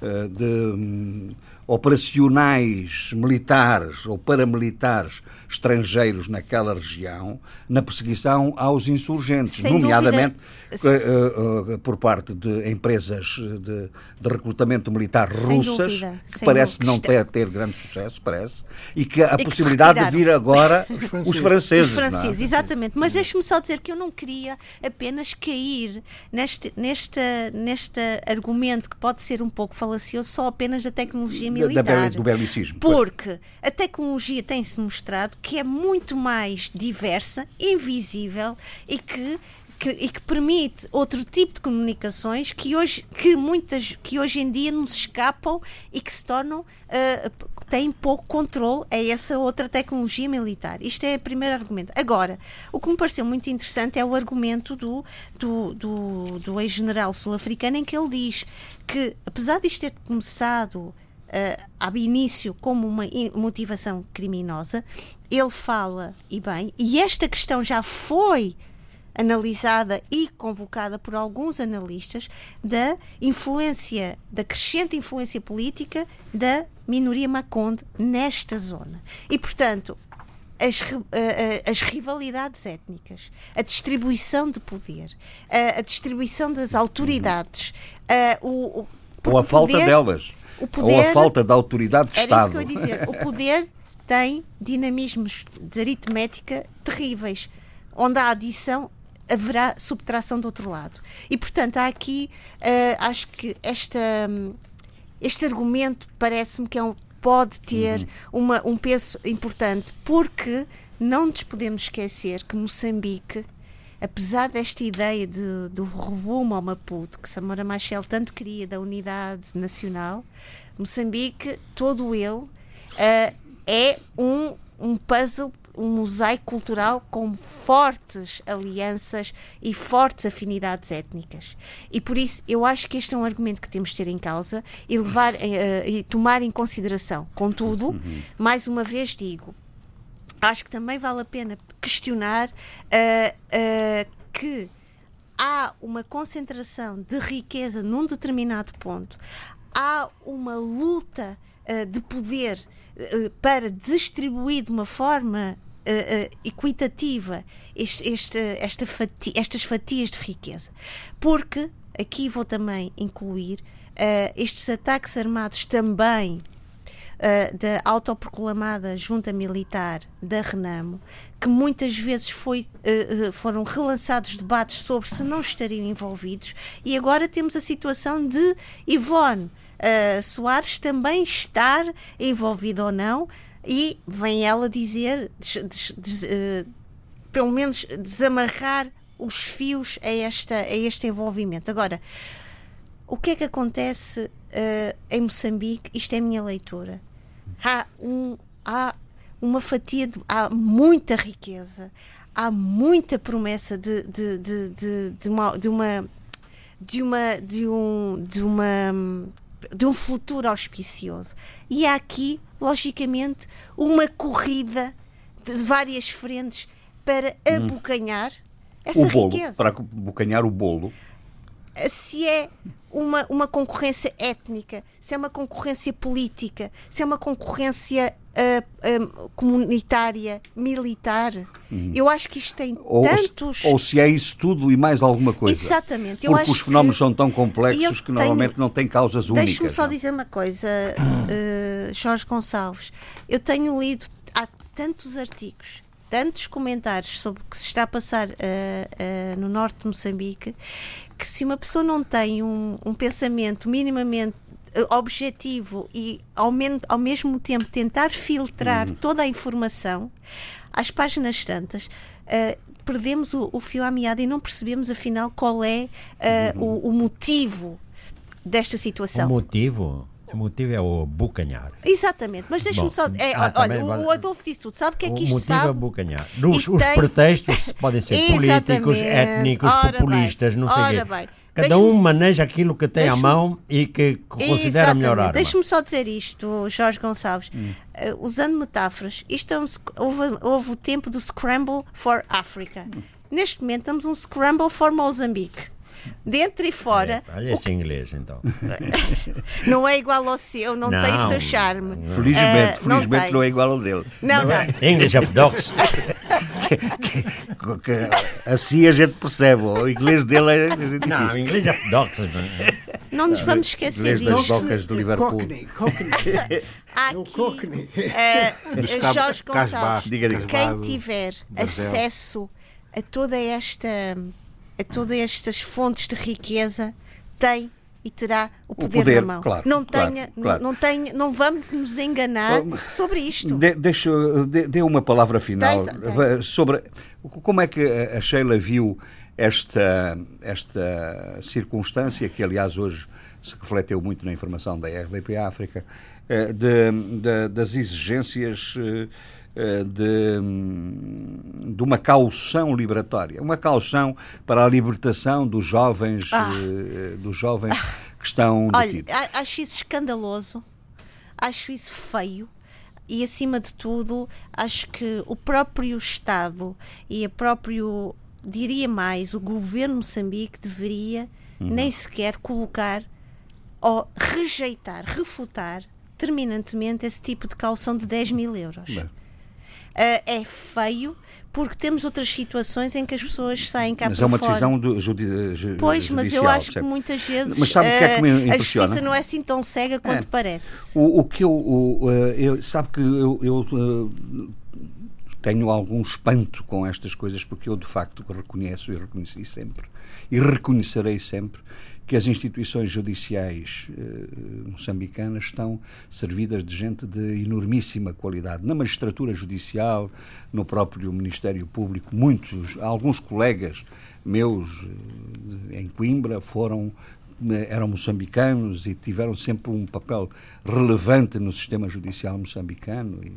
eh, de hum, operacionais militares ou paramilitares estrangeiros naquela região na perseguição aos insurgentes, Sem nomeadamente uh, uh, por parte de empresas de, de recrutamento militar Sem russas, dúvida. que Sem parece dúvida. não ter, ter grande sucesso, parece, e que a e possibilidade de vir agora os franceses. Os franceses, é? exatamente. Mas deixe-me só dizer que eu não queria apenas cair neste, neste, neste argumento que pode ser um pouco falacioso só apenas da tecnologia militar. do belicismo. Porque a tecnologia tem-se mostrado que é muito mais diversa, invisível e que que, e que permite outro tipo de comunicações que hoje, que muitas, que hoje em dia nos escapam e que se tornam, uh, têm pouco controle a essa outra tecnologia militar. Isto é o primeiro argumento. Agora, o que me pareceu muito interessante é o argumento do, do, do, do ex-general sul-africano em que ele diz que, apesar de isto ter começado uh, ao início como uma motivação criminosa, ele fala, e bem, e esta questão já foi analisada e convocada por alguns analistas da influência, da crescente influência política da minoria Maconde nesta zona. E, portanto, as, as, rivalidades étnicas, a distribuição de poder, a, a distribuição das autoridades, o, o, ou a falta poder, delas, poder, ou a falta da autoridade de Estado. Era isso que eu ia dizer. O poder tem dinamismos de aritmética terríveis, onde a adição haverá subtração do outro lado. E, portanto, há aqui, uh, acho que esta, este argumento parece-me que é um, pode ter uhum. uma, um peso importante, porque não nos podemos esquecer que Moçambique, apesar desta ideia de, do revumo ao Maputo, que Samora Machel tanto queria da unidade nacional, Moçambique, todo ele, uh, é um, um puzzle um mosaico cultural com fortes alianças e fortes afinidades étnicas. E por isso eu acho que este é um argumento que temos de ter em causa e levar uh, e tomar em consideração. Contudo, uhum. mais uma vez digo, acho que também vale a pena questionar uh, uh, que há uma concentração de riqueza num determinado ponto, há uma luta de poder para distribuir de uma forma uh, equitativa este, este, esta fatia, estas fatias de riqueza. Porque, aqui vou também incluir, uh, estes ataques armados também Uh, da autoproclamada junta militar da Renamo, que muitas vezes foi, uh, foram relançados debates sobre se não estariam envolvidos, e agora temos a situação de Ivone uh, Soares também estar envolvida ou não, e vem ela dizer, des, des, des, pelo menos desamarrar os fios a, esta, a este envolvimento. Agora, o que é que acontece uh, em Moçambique? Isto é a minha leitura. Há, um, há uma fatia, de, há muita riqueza, há muita promessa de, de, de, de, de uma, de uma de uma de um de uma de um futuro auspicioso. E há aqui, logicamente, uma corrida de várias frentes para hum. abocanhar hum. essa o bolo, riqueza. Para abocanhar o bolo. Se é uma, uma concorrência étnica, se é uma concorrência política, se é uma concorrência uh, uh, comunitária, militar. Uhum. Eu acho que isto tem ou, tantos. Ou se é isso tudo e mais alguma coisa. Exatamente. Eu Porque os fenómenos que... são tão complexos que normalmente tenho... não têm causas únicas. Deixe-me só não? dizer uma coisa, uh, Jorge Gonçalves. Eu tenho lido há tantos artigos tantos comentários sobre o que se está a passar uh, uh, no norte de Moçambique que se uma pessoa não tem um, um pensamento minimamente eh, objetivo e ao, men ao mesmo tempo tentar filtrar uhum. toda a informação, às páginas tantas, uh, perdemos o, o, fio à meada e não percebemos afinal qual é uh, uhum. o, o motivo desta situação. O motivo? O motivo é o bucanhar. Exatamente, mas deixa-me só. É, ah, olha, o, Adolfo disse tudo. Sabe o que é que isto sabe? O motivo é bucanhar. Os, os tem... pretextos podem ser políticos, étnicos, ora populistas, bem, não sei o quê. Bem. Cada um maneja aquilo que tem à mão e que considera melhor arma. Deixe-me só dizer isto, Jorge Gonçalves. Hum. Uh, usando metáforas, isto é um, houve, houve o tempo do Scramble for Africa. Hum. Neste momento estamos um Scramble for Moçambique dentro e fora. É, olha esse inglês, então. não é igual ao seu, não, não tem o seu charme. Felizmente, uh, felizmente não, não, é igual ao dele. Não, não. É? English of dogs. assim a gente percebe. O inglês dele é difícil. Não, o inglês of dogs. Não nos vamos esquecer disso. das docas de Liverpool. Cockney, Cockney. Aqui, Cockney. Uh, Jorge Gonçalves, quem tiver acesso a toda esta a todas estas fontes de riqueza tem e terá o poder, o poder na mão. Claro, não, tenha, claro, Não, tenha, não vamos nos enganar sobre isto. De, deixa, de, dê uma palavra final tem, tem. sobre como é que a Sheila viu esta, esta circunstância, que aliás hoje se refleteu muito na informação da RDP África, eh, de, de, das exigências eh, de, de, uma caução liberatória, uma caução para a libertação dos jovens, ah. dos jovens que estão detidos. Olha, acho isso escandaloso, acho isso feio e acima de tudo acho que o próprio Estado e a próprio diria mais o governo de Moçambique deveria uhum. nem sequer colocar ou rejeitar, refutar terminantemente esse tipo de caução de 10 mil euros. Uh, é feio porque temos outras situações em que as pessoas saem cá mas para fora. Mas é uma decisão do, judi judicial. Pois, mas eu acho que muitas vezes mas sabe uh, que é que me a justiça não é assim tão cega quanto é. parece. O, o que eu, o, uh, eu, Sabe que eu, eu uh, tenho algum espanto com estas coisas porque eu de facto reconheço e reconheci sempre e reconhecerei sempre que as instituições judiciais eh, moçambicanas estão servidas de gente de enormíssima qualidade. Na magistratura judicial, no próprio Ministério Público, muitos, alguns colegas meus eh, em Coimbra foram eh, eram moçambicanos e tiveram sempre um papel relevante no sistema judicial moçambicano e,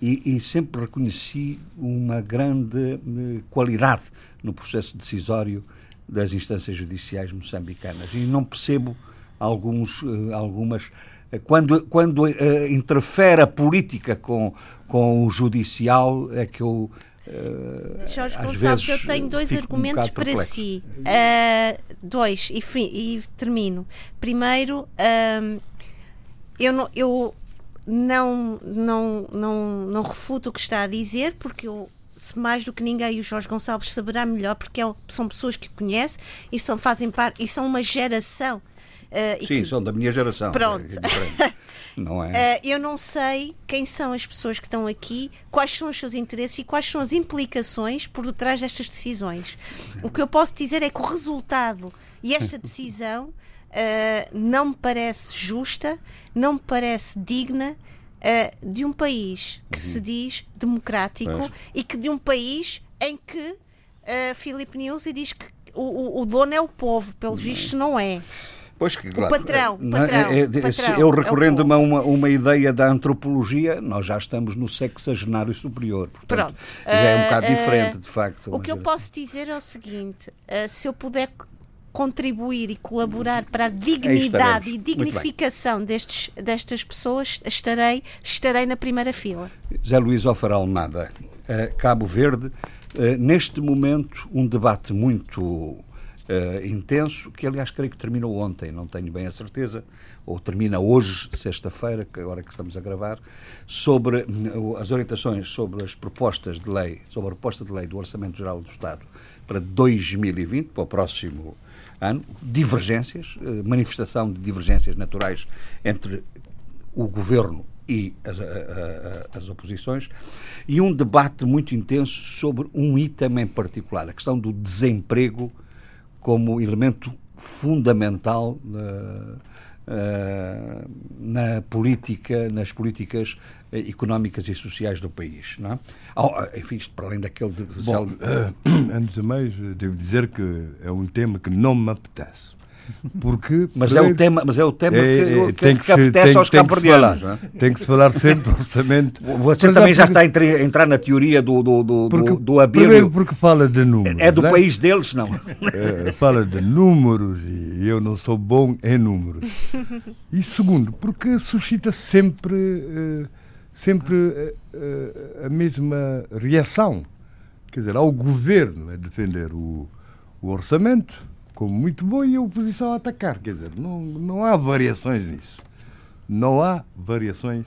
e, e sempre reconheci uma grande eh, qualidade no processo decisório das instâncias judiciais moçambicanas e não percebo alguns, eh, algumas eh, quando, quando uh, interfere a política com, com o judicial é que eu uh, Jorge Gonçalves, eu tenho dois argumentos um para perplexo. si. Uh, dois, e, fim, e, termino. Primeiro, eu, não, eu não, não, não, não refuto o que está a dizer, porque eu mais do que ninguém o Jorge Gonçalves saberá melhor porque é, são pessoas que conhece e são fazem parte e são uma geração uh, sim que, são da minha geração pronto. é não é? Uh, eu não sei quem são as pessoas que estão aqui quais são os seus interesses e quais são as implicações por detrás destas decisões. O que eu posso dizer é que o resultado e esta decisão uh, não me parece justa não me parece digna uh, de um país que uhum. se diz democrático e que de um país em que uh, Filipe News diz que o, o, dono é o povo, pelos uhum. vistos não é. Pois que, claro, o patrão, é, patrão, é, é, patrão, eu recorrendo é a uma, uma ideia da antropologia, nós já estamos no sexagenário superior. Portanto, Pronto. já é um bocado uh, diferente, de facto. O que eu posso dizer é o seguinte: uh, se eu puder contribuir e colaborar para a dignidade e dignificação destes, destas pessoas, estarei, estarei na primeira fila. Zé Luís Ofar Almada, uh, Cabo Verde, uh, neste momento um debate muito uh, intenso, que aliás creio que terminou ontem, não tenho bem a certeza, ou termina hoje, sexta-feira, que agora que estamos a gravar, sobre as orientações sobre as propostas de lei, sobre a proposta de lei do Orçamento Geral do Estado para 2020, para o próximo ano, divergências, eh, manifestação de divergências naturais entre o governo e as, as, oposições, e um debate muito intenso sobre um item em particular, a questão do desemprego como elemento fundamental uh, uh, na política, nas políticas eh, económicas e sociais do país. Não é? Oh, enfim, isto para além daquele. De... Bom, uh, antes de mais, devo dizer que é um tema que não me apetece. Porque, mas, é o tema, mas é o tema é, que, que, tem que, que apetece tem, aos cabo-verdianos. É? Tem que se falar sempre orçamento. Você também já está a entrar na teoria do, do, do, porque, do, do Primeiro porque fala de números. É, é do é? país deles, não? É, fala de números e eu não sou bom em números. E segundo, porque suscita sempre, uh, sempre uh, a mesma reação. Quer dizer, ao governo a defender o, o orçamento como muito bom e a oposição a atacar. Quer dizer, não, não há variações nisso. Não há variações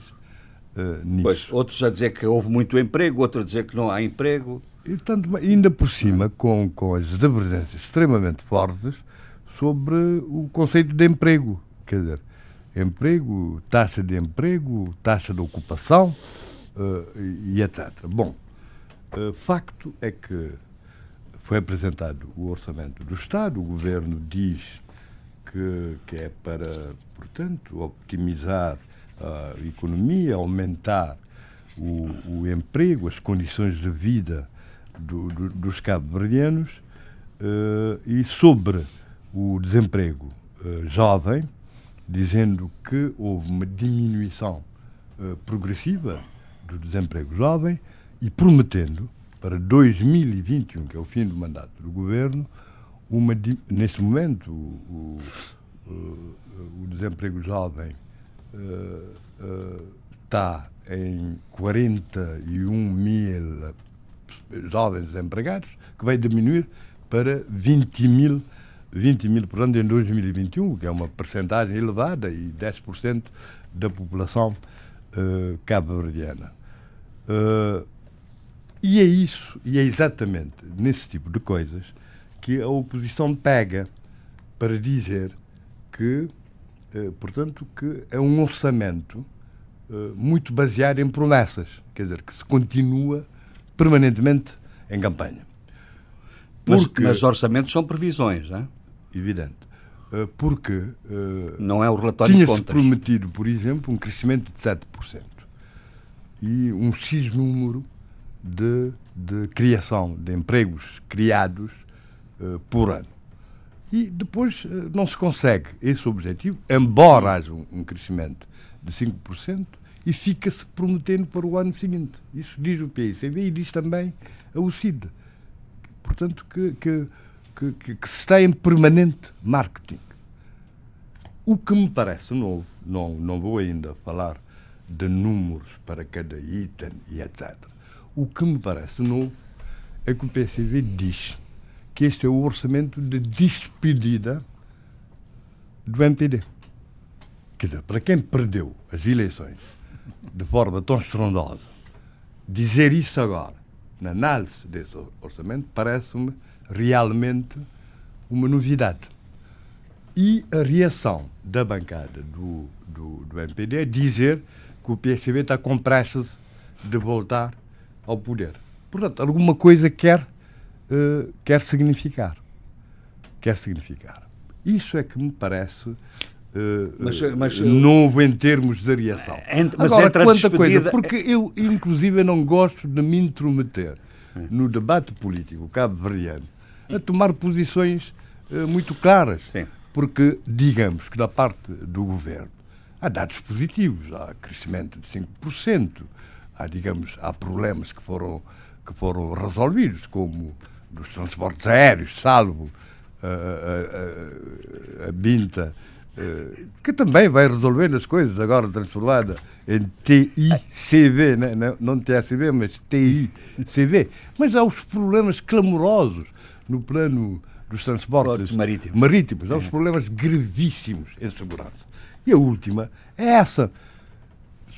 uh, nisso. Pois, outros a dizer que houve muito emprego, outros a dizer que não há emprego. E, tanto, ainda por cima, com, com as divergências extremamente fortes sobre o conceito de emprego. Quer dizer, emprego, taxa de emprego, taxa de ocupação uh, e, e etc. Bom, uh, facto é que foi apresentado o orçamento do Estado, o governo diz que, que é para, portanto, optimizar a economia, aumentar o, o emprego, as condições de vida do, do, dos cabo-verdianos uh, e sobre o desemprego uh, jovem, dizendo que houve uma diminuição uh, progressiva do desemprego jovem e prometendo para 2021, que é o fim do mandato do governo, uma, neste momento o, o, o desemprego jovem está uh, uh, em 41 mil jovens desempregados, que vai diminuir para 20 mil, 20 mil por ano em 2021, que é uma percentagem elevada e 10% da população uh, cabo-verdiana. Uh, e é isso, e é exatamente nesse tipo de coisas que a oposição pega para dizer que, uh, portanto, que é um orçamento uh, muito baseado em promessas, quer dizer, que se continua permanentemente em campanha. Porque, mas, mas orçamentos são previsões, não é? Evidente. Uh, porque não é o relatório tinha-se prometido, por exemplo, um crescimento de 7% e um X número de, de criação de empregos criados uh, por ano. E depois uh, não se consegue esse objetivo, embora haja um, um crescimento de 5%, e fica-se prometendo para o ano seguinte. Isso diz o PICB e diz também a UCID. Portanto, que, que, que, que, se está em permanente marketing. O que me parece novo, não, não vou ainda falar de números para cada item e etc. O que me parece novo é que o PCV diz que este é o orçamento de despedida do MPD. Quer dizer, para quem perdeu as eleições de forma tão estrondosa, dizer isso agora, na análise desse orçamento, parece-me realmente uma novidade. E a reação da bancada do, do, do MPD é dizer que o PSB está com pressas de voltar ao poder. Portanto, alguma coisa quer, uh, quer significar. Quer significar. Isso é que me parece uh, mas, mas, novo em termos de reação. Ent, mas Agora, quanta despedida... coisa, porque eu, inclusive, não gosto de me intrometer no debate político cabo-verdiano a tomar posições uh, muito claras. Sim. Porque, digamos que da parte do governo há dados positivos, há crescimento de 5%, há, digamos, há problemas que foram, que foram resolvidos, como nos transportes aéreos, salvo a, a, a, a Binta, eh, que também vai resolvendo as coisas, agora transformada em TICV, né? não, não mas TICV. Mas há os problemas clamorosos no plano dos transportes marítimos. marítimos. Há os problemas gravíssimos em segurança. E a última é essa.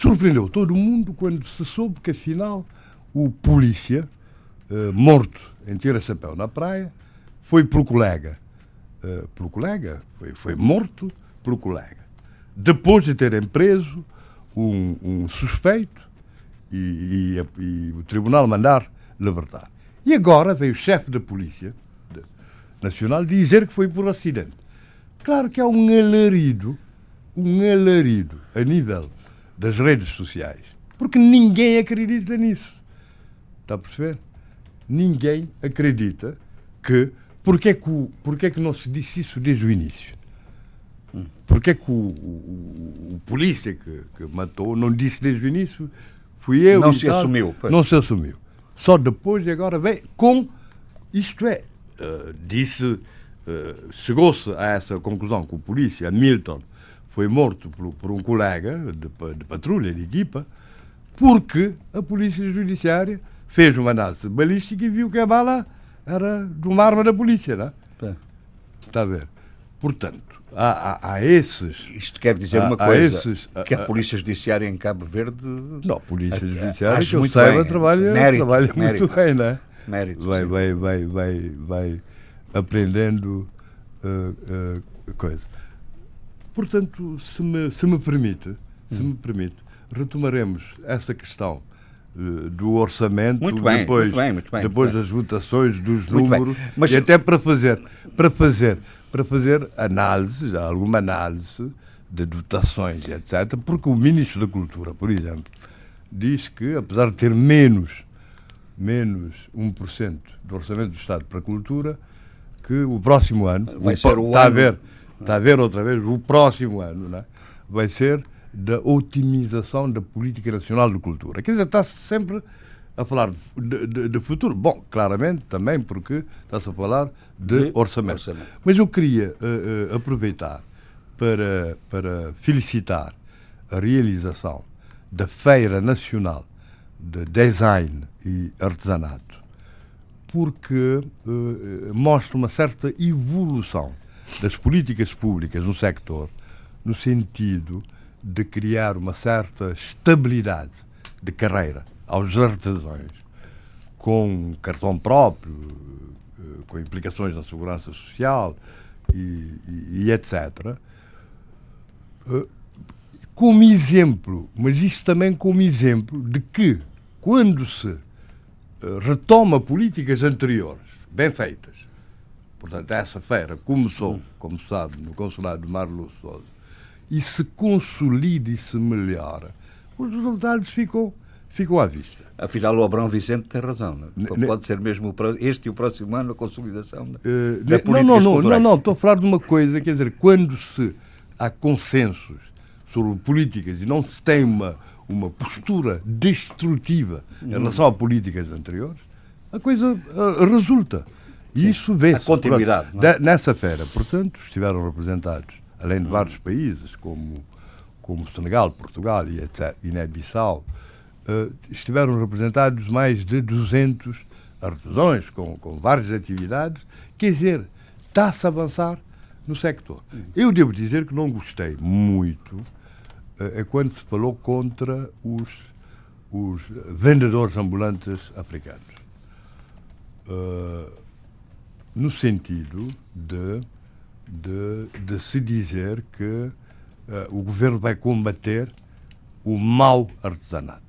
Surpreendeu todo mundo quando se soube que, afinal, o polícia, eh, morto em tira-chapéu na praia, foi pelo colega. Uh, pelo colega, foi, foi morto pelo colega. Depois de terem preso um, um suspeito e, e, e, o tribunal mandar libertar. E agora veio o chefe da Polícia Nacional dizer que foi por acidente. Claro que há um alarido um alarido a nível das redes sociais, porque ninguém acredita nisso. Está a perceber? Ninguém acredita que. Porquê é que, o, porquê é que não se disse isso desde o início? Porquê é que o, o, o polícia que, que, matou não disse desde o início? Fui eu. Não se tal, assumiu. Pois. Não se assumiu. Só depois e agora vem com. Isto é, uh, disse. Uh, Chegou-se a essa conclusão com o polícia, Milton, foi morto por, por um colega de, de, patrulha, de equipa, porque a polícia judiciária fez uma análise balística e viu que a bala era de uma arma da polícia, não é? Está a ver? Portanto, há, há, há, esses. Isto quer dizer há, uma coisa: esses, que a Polícia Judiciária em Cabo Verde. Não, a Polícia Judiciária, que eu saiba, trabalha, mérito, trabalha mérito, muito bem, não é? Mérito. Vai, vai, vai, vai, vai aprendendo uh, uh, coisa. Portanto, se me, se me permite, se hum. me permite, retomaremos essa questão uh, do orçamento muito bem, depois, muito bem, muito bem, depois das votações dos números Mas, e até para fazer, para fazer, para fazer análise, alguma análise de dotações, etc. Porque o Ministro da Cultura, por exemplo, diz que, apesar de ter menos, menos 1% do orçamento do Estado para a cultura, que o próximo ano, vai o, ser o está ano... a ver, está a ver outra vez, o próximo ano, né, vai ser da otimização da política nacional de cultura. Quer dizer, está-se sempre a falar de, de, de, futuro. Bom, claramente também porque está-se a falar de, de orçamento. orçamento. Mas eu queria uh, uh, aproveitar para, para felicitar a realização da Feira Nacional de Design e Artesanato, porque uh, mostra uma certa evolução das políticas públicas no sector, no sentido de criar uma certa estabilidade de carreira aos artesãos, com cartão próprio, eh, com implicações na segurança social e, e, e etc. Eh, como exemplo, mas isso também como exemplo de que, quando se eh, retoma políticas anteriores, bem feitas, portanto, essa feira começou, como sabe, no consulado de Marlo Souza, e se consolida e se melhora, os resultados ficam, ficam à vista. Afinal, o Abrão Vicente tem razão. Não? Pode ser mesmo este e o próximo ano a consolidação da, uh, da não, não, não, não, não, estou a falar de uma coisa, quer dizer, quando se há consensos sobre políticas e não se tem uma, uma postura destrutiva em relação a políticas anteriores, a coisa uh, resulta. Sim, isso vê-se. A continuidade. É? Nessa feira, portanto, estiveram representados além de vários países, como, como Senegal, Portugal e Guiné-Bissau, uh, estiveram representados mais de 200 artesãos com, com várias atividades. Quer dizer, está-se a avançar no sector. Eu devo dizer que não gostei muito uh, é quando se falou contra os, os vendedores ambulantes africanos. Uh, no sentido de de, de se dizer que uh, o governo vai combater o mau artesanato.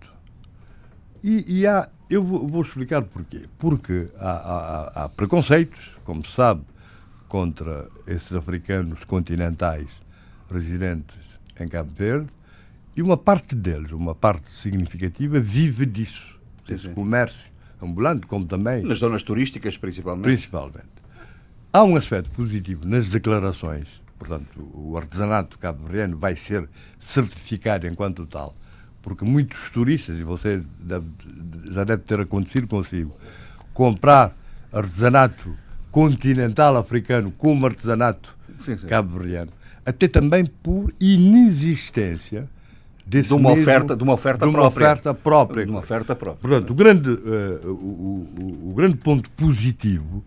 E, e há, eu vou, vou, explicar porquê. Porque há, há, há, preconceitos, como se sabe, contra esses africanos continentais residentes em Cabo Verde, e uma parte deles, uma parte significativa, vive disso, desse comércio ambulante, como também. Nas zonas turísticas, principalmente. Principalmente. Há um aspecto positivo nas declarações, portanto, o artesanato cabo-verdiano vai ser certificado enquanto tal, porque muitos turistas, e você deve, já deve ter acontecido consigo, comprar artesanato continental africano como artesanato cabo-verdiano, até também por inexistência desse de uma mesmo, oferta de uma oferta de uma própria. oferta própria. De uma oferta própria. Portanto o grande uh, o, o, o, grande ponto positivo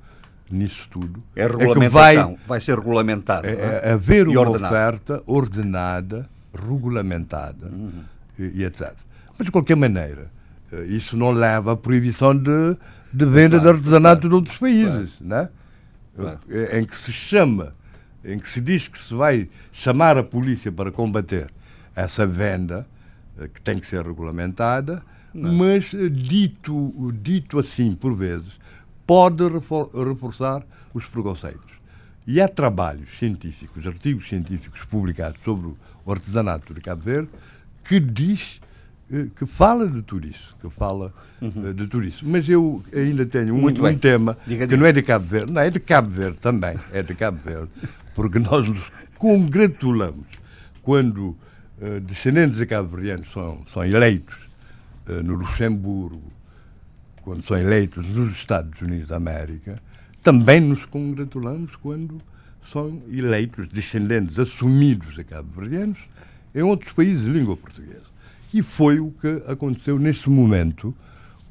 nisso tudo. É a regulamentação, é vai, vai, ser regulamentado. É, é, é haver uma oferta ordenada, regulamentada uhum. e, e, etc. Mas, de qualquer maneira, eh, isso não leva à proibição de, de venda claro, de artesanato claro, de outros países, claro, né? em que se chama, em que se diz que se vai chamar a polícia para combater essa venda, eh, que tem que ser regulamentada, não. mas eh, dito, dito assim, por vezes, pode reforçar os preconceitos. E há trabalhos científicos, artigos científicos publicados sobre o artesanato de Cabo Verde que diz eh, que fala de tudo isso, que fala uhum. de tudo isso. Mas eu ainda tenho um, um tema diga, que não é de Cabo Verde, não é de Cabo Verde também, é de Cabo Verde, porque nós nos congratulamos quando uh, descendentes de cabo-verdianos são, são eleitos uh, no Luxemburgo, quando são eleitos nos Estados Unidos da América, também nos congratulamos quando são eleitos descendentes assumidos de cabo-verdianos em outros países de língua portuguesa. E foi o que aconteceu neste momento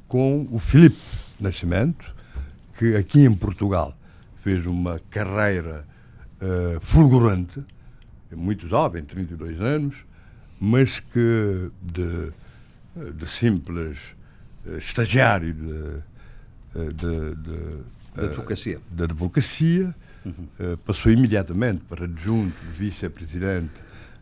com o Filipe Nascimento, que aqui em Portugal fez uma carreira uh, fulgurante, muito jovem, 32 anos, mas que de, de simples eh, estagiário de, eh, de, de, de advocacia, de advocacia uhum. passou imediatamente para adjunto, vice-presidente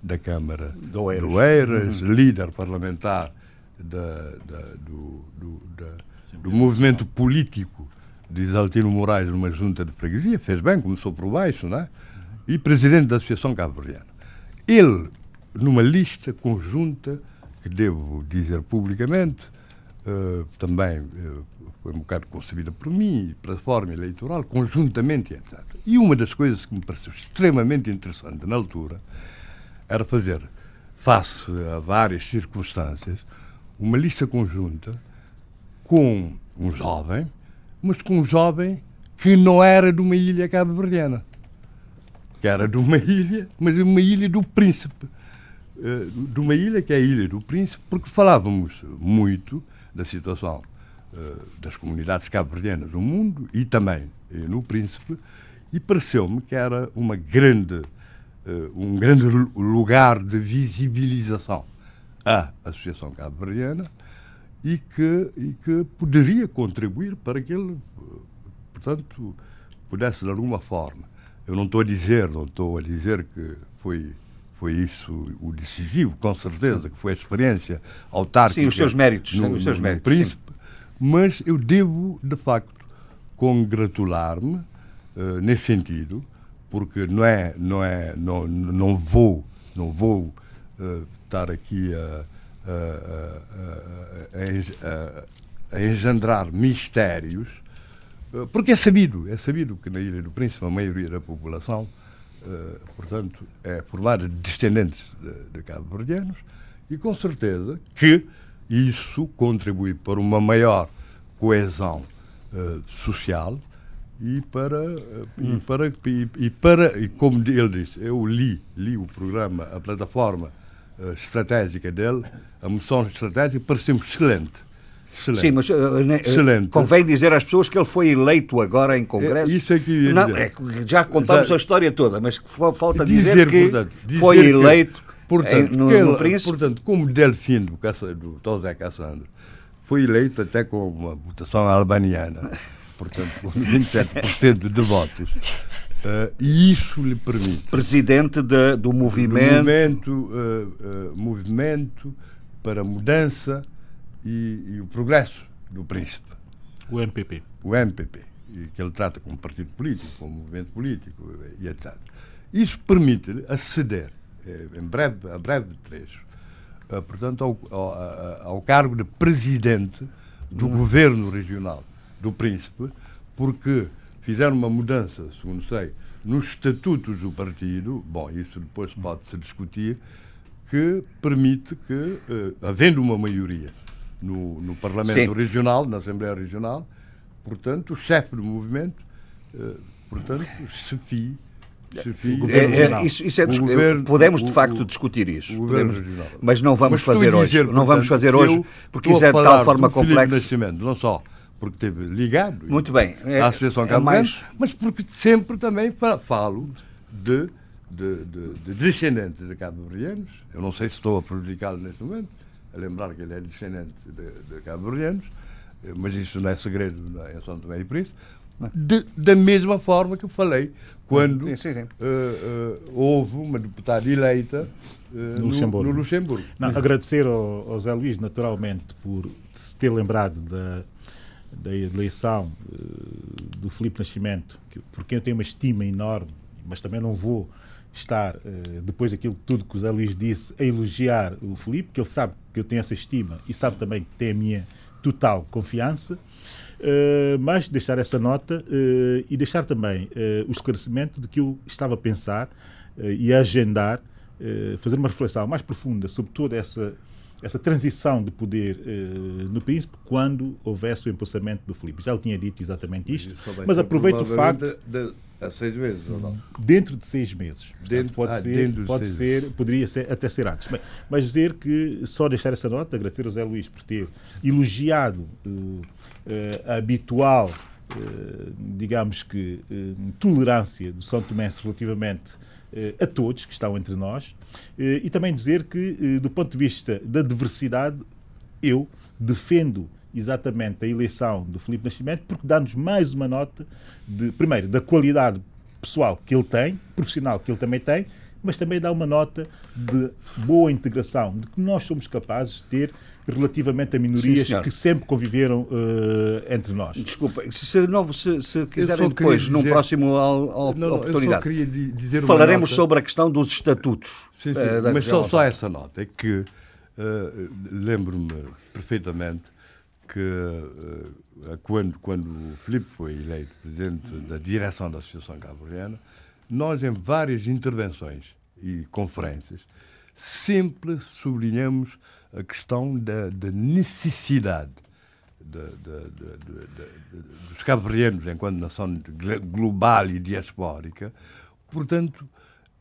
da Câmara do Oeiras, do Oeiras uhum. líder parlamentar da, da, do, do, da, do movimento político de Isaltino Moraes numa junta de freguesia, fez bem, começou por baixo, não é? e presidente da Associação Cabo-Verdiana. Ele, numa lista conjunta, que devo dizer publicamente, uh, também uh, foi um bocado concebida por mim, para a forma eleitoral, conjuntamente, etc. E uma das coisas que me pareceu extremamente interessante na altura era fazer, face a várias circunstâncias, uma lista conjunta com um jovem, mas com um jovem que não era de uma ilha cabo-verdiana, que era de uma ilha, mas de uma ilha do Príncipe. Eh, de uma ilha que é a Ilha do Príncipe, porque falávamos muito da situação eh, das comunidades cabo-verdianas no mundo e também eh, no Príncipe, e pareceu-me que era uma grande, um grande lugar de visibilização à Associação Cabo-Verdiana e que, e que poderia contribuir para que ele portanto, pudesse de alguma forma. Eu não estou a dizer, não estou a dizer que foi foi isso o decisivo, com certeza, que foi a experiência autárquica. Sim, os seus méritos, no, os seus méritos. Príncipe, mas eu devo, de facto, congratular-me uh, nesse sentido, porque não é, não é, não, não vou, não vou uh, estar aqui a, a, a, a, engendrar mistérios eh, porque é sabido, é sabido que na Ilha do Príncipe a maioria da população, uh, portanto, é formada de descendentes de, de cabo-verdianos e com certeza que isso contribui para uma maior coesão uh, social e para, hum. e para, e, e, para e como ele disse, eu li, li o programa, a plataforma estratégica dele, a moção estratégica, pareceu-me excelente Excelente. Sim, mas uh, uh, convém dizer às pessoas que ele foi eleito agora em Congresso. É, isso é que Não, é, já contamos a história toda, mas falta dizer, dizer que portanto, dizer foi que, eleito portanto, em, no, ele, no Príncipe. Portanto, como Delfim do, do José Cassandro foi eleito até com uma votação albaniana, portanto, com 27% de votos. Uh, e isso lhe permite. Presidente de, do movimento. Do movimento, uh, uh, movimento para mudança e, e o progresso do príncipe. O MPP. O MPP, que ele trata como partido político, como movimento político e etc. Isso permite-lhe aceder, eh, em breve, a breve trecho, eh, portanto, ao, ao, ao, cargo de presidente do governo regional do príncipe, porque fizeram uma mudança, segundo sei, nos estatutos do partido, bom, isso depois pode-se discutir, que permite que, uh, havendo uma maioria no, no Parlamento Sim. Regional, na Assembleia Regional. Portanto, o chefe do movimento, uh, portanto, chefe é, é, isso, isso é governo, podemos de facto o, discutir isso, podemos, mas não vamos mas fazer hoje. Dizer, não vamos fazer hoje porque isso é de tal forma complexo. Não só porque esteve ligado Muito bem, é, à Associação é mais... mas porque sempre também falo de, de, de, de descendentes de cabo-verdianos. Eu não sei se estou a prejudicá-lo neste momento, a lembrar que ele é descendente de, de cabo-verdianos, eh, mas isso não é segredo em São Tomé e Príncipe, de, da mesma forma que falei quando sim, sim, sim. Uh, uh, houve uma deputada eleita uh, no, Luxemburgo. No Luxemburgo. Não, agradecer ao, ao, Zé Luís, naturalmente, por se ter lembrado da, da eleição do Filipe Nascimento, que, porque eu tenho uma estima enorme, mas também não vou estar, uh, depois daquilo tudo que o Zé Luís disse, a elogiar o Felipe, que ele sabe que eu tenho essa estima e sabe também que tem a minha total confiança. Uh, mas deixar essa nota uh, e deixar também o esclarecimento de que eu estava a pensar e a agendar, fazer uma reflexão mais profunda sobre toda essa essa transição de poder no Príncipe quando houvesse o empossamento do Felipe. Já lhe tinha dito exatamente isto, mas aproveito o facto. De, de Há seis meses ou não? Dentro de seis meses. Dentro, pode ah, ser, pode ser meses. poderia ser, até ser antes. Mas, mas, dizer que, só deixar essa nota, agradecer ao Zé Luís por ter elogiado uh, uh, a habitual, uh, digamos que, tolerância do São Tomé relativamente a todos que estão entre nós e também dizer que, do ponto de vista da diversidade, eu defendo exatamente a eleição do Felipe Nascimento, porque dá-nos mais uma nota, de, primeiro, da qualidade pessoal que ele tem, profissional que ele também tem, mas também dá uma nota de boa integração, de que nós somos capazes de ter relativamente a minorias Sim, que sempre conviveram uh, entre nós. Desculpa, se, não, se, se quiserem depois, dizer... num próximo al, al, não, oportunidade, falaremos sobre a questão dos estatutos. Sim, sim, uh, mas só, só, essa nota, é que uh, lembro-me perfeitamente que quando, quando o Filipe foi eleito presidente da direção da Associação Cabo-Verdiana, nós, em várias intervenções e conferências, sempre sublinhamos a questão da, da necessidade de, de, de, dos cabo-verdianos, enquanto nação global e diaspórica, portanto,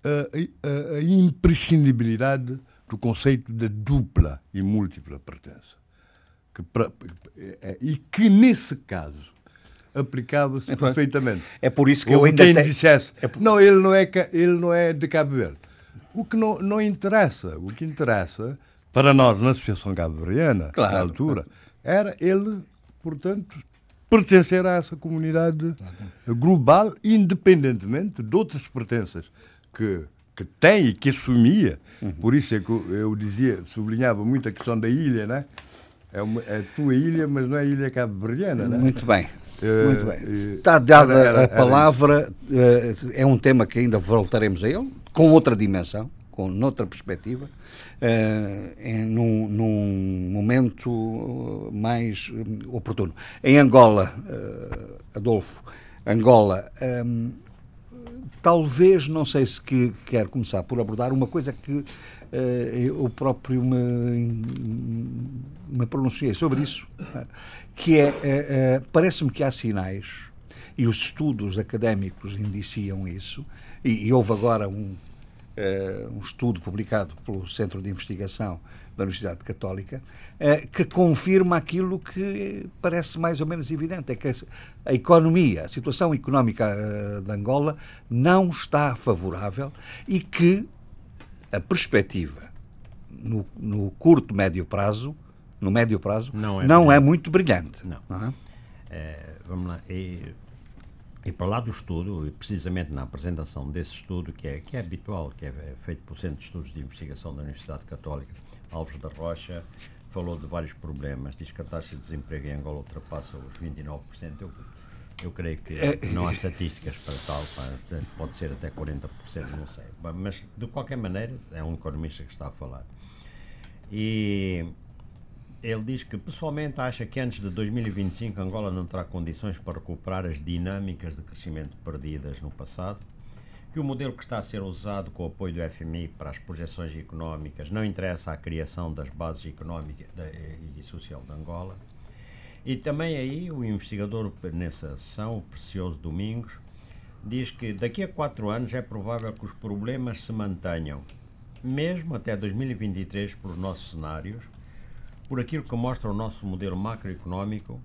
a, a, a, imprescindibilidade do conceito da dupla e múltipla pertença. Que pra, é, e que, nesse caso, aplicava-se é, perfeitamente. É por isso que Ou eu ainda quem te... dissesse, é por... não, ele não, é, ele não é de Cabo Verde. O que não, não interessa, o que interessa para nós na Associação Cabo-Verdiana, claro. na altura, era ele, portanto, pertencer a essa comunidade global, independentemente de outras pertenças que, que tem e que assumia. Uhum. Por isso é que eu dizia, sublinhava muito a questão da ilha, né? É, uma, é a tua ilha, mas não é a ilha cabo-verdiana, né? Muito bem. Uh, muito bem. Uh, Está dada era, era, a palavra, uh, é um tema que ainda voltaremos a ele, com outra dimensão, com outra perspectiva uh, em, num, num, momento mais oportuno. Em Angola, uh, Adolfo, Angola, um, talvez, não sei se que, quer começar por abordar uma coisa que uh, eu próprio me, me pronunciei sobre isso, que é, parece-me que há sinais, e os estudos académicos indiciam isso, e, e houve agora um uh, um estudo publicado pelo Centro de Investigação da Universidade Católica, uh, que confirma aquilo que parece mais ou menos evidente, é que a economia, a situação económica uh, de Angola não está favorável e que a perspectiva no, no curto, médio prazo, no médio prazo, não é, não é muito brilhante. Não. não é? É, vamos lá. E e para lá do estudo, e precisamente na apresentação desse estudo, que é, que é habitual, que é feito pelo Centro de Estudos de Investigação da Universidade Católica, Alves da Rocha falou de vários problemas. Diz que a taxa de desemprego em Angola ultrapassa os 29%. Eu, eu creio que é, não há estatísticas para tal, pode ser até 40%, não sei. Mas, de qualquer maneira, é um economista que está a falar. E ele diz que pessoalmente acha que antes de 2025 Angola não terá condições para recuperar as dinâmicas de crescimento perdidas no passado, que o modelo que está a ser usado com o apoio do FMI para as projeções económicas não interessa à criação das bases económicas e social de Angola. E também aí o investigador nessa sessão, o Precioso Domingos, diz que daqui a quatro anos é provável que os problemas se mantenham, mesmo até 2023, por nossos cenários, por aquilo que mostra o nosso modelo macroeconómico,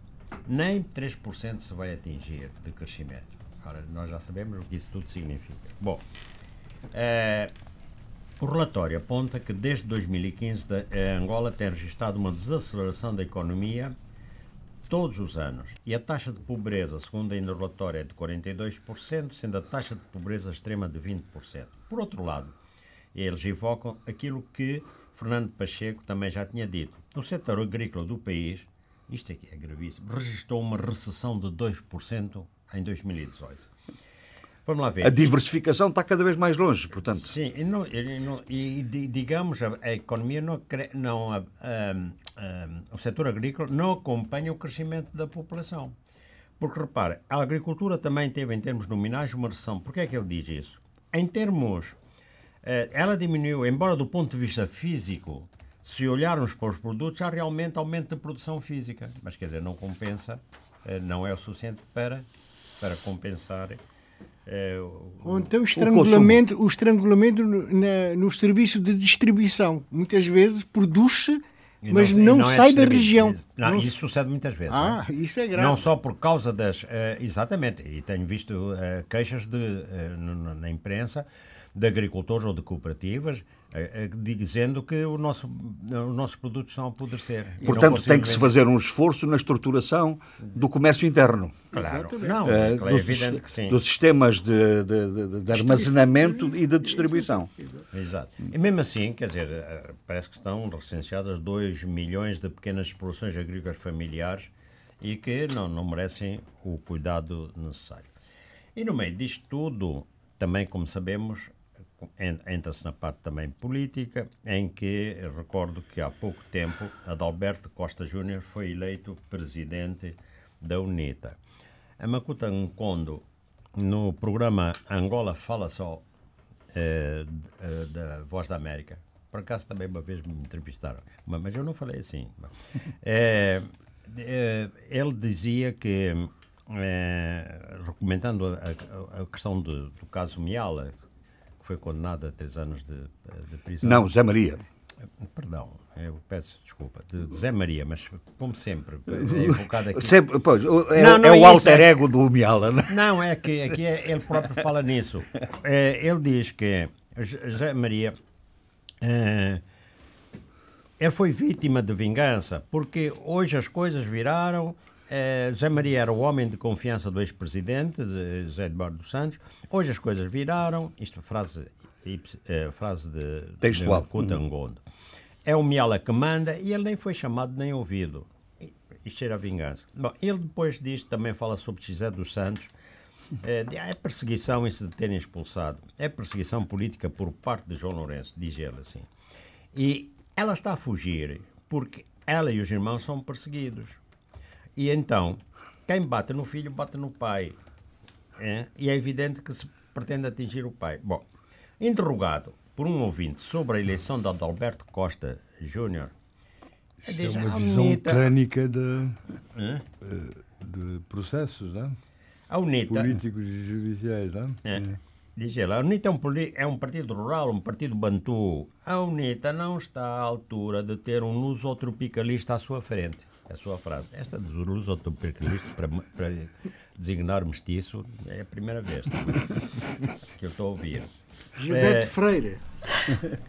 nem 3% se vai atingir de crescimento. Ora, nós já sabemos o que isso tudo significa. Bom, é, o relatório aponta que desde 2015 a Angola tem registrado uma desaceleração da economia todos os anos. E a taxa de pobreza, segundo ainda o relatório, é de 42%, sendo a taxa de pobreza extrema de 20%. Por outro lado, eles evocam aquilo que Fernando Pacheco também já tinha dito. No setor agrícola do país, isto aqui é gravíssimo, registrou uma recessão de 2% em 2018. Vamos lá ver. A diversificação está cada vez mais longe, portanto. Sim, e, não, e, não, e digamos, a, a, economia não, não a, o setor agrícola não acompanha o crescimento da população. Porque, repare, a agricultura também teve, em termos nominais, uma recessão. Porquê é que ele diz isso? Em termos ela diminuiu, embora do ponto de vista físico, se olharmos para os produtos, há realmente aumento da produção física. Mas, quer dizer, não compensa, eh, não é o suficiente para, para compensar. É, o, então o estrangulamento, o, o estrangulamento na, nos serviços de distribuição. Muitas vezes produz-se, mas não, não, não é sai da região. Não, não, isso sucede muitas vezes. Ah, é? isso é grave. Não só por causa das. Uh, exatamente, e tenho visto queixas de, na imprensa de agricultores ou de cooperativas dizendo que o nosso, os nossos produtos estão a apodrecer. Portanto, tem que se fazer um esforço na estruturação do comércio interno. Claro, não, é, é dos, evidente que sim. Dos sistemas de, de, de, de armazenamento e de distribuição. Exato. E mesmo assim, quer dizer, eh, parece que estão recenseadas 2 milhões de pequenas explorações agrícolas familiares e que não, não merecem o cuidado necessário. E no meio disto tudo, também, como sabemos, entra-se na parte também política, em que recordo que há pouco tempo Adalberto Costa Júnior foi eleito presidente da UNITA. A Makuta Nkondo, no programa Angola Fala Só, eh, eh, da Voz da América, por acaso também uma vez me entrevistaram, mas eu não falei assim. É, é, ele dizia que, é, recomendando a, a, a questão do, do caso Miala, foi condenado a três anos de, de prisão. Não, Zé Maria. Perdão, eu peço desculpa, de Zé Maria, mas como sempre, é invocado aqui. Sempre, pois, é, não, não é, é o alter é ego do Miala, não é? Não, é que aqui é, ele próprio fala nisso. É, ele diz que Zé Maria. Ele foi vítima de vingança, porque hoje as coisas viraram Uh, José Maria era o homem de confiança do ex-presidente, José Eduardo dos Santos. Hoje as coisas viraram. Isto é frase, uh, frase de, Textual. de Kutangondo. É o Miala que manda e ele nem foi chamado nem ouvido. Isto era vingança. Bom, ele depois disto também fala sobre José dos Santos. É, é perseguição isso de terem expulsado. É perseguição política por parte de João Lourenço, diz ele assim. E ela está a fugir porque ela e os irmãos são perseguidos. E então, quem bate no filho, bate no pai. É? E é evidente que se pretende atingir o pai. Bom, interrogado por um ouvinte sobre a eleição de Adalberto Costa Júnior, é uma visão Unita... clínica de, é? de processos, não? A UNITA, políticos e judiciais, não? É. Diz ele, a UNITA é um, é um, partido rural, um partido bantu. A UNITA não está à altura de ter um lusotropicalista à sua frente a sua frase. Esta dos urus autopercalista para, para designar mestiço é a primeira vez que eu estou a ouvir. Gilberto é, Freire.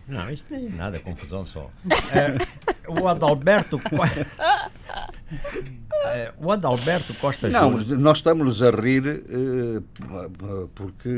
Não, isto nem é nada, confusão só. É, o Adalberto. É, o Adalberto Costa Não, Júnior... nós estamos a rir uh, porque.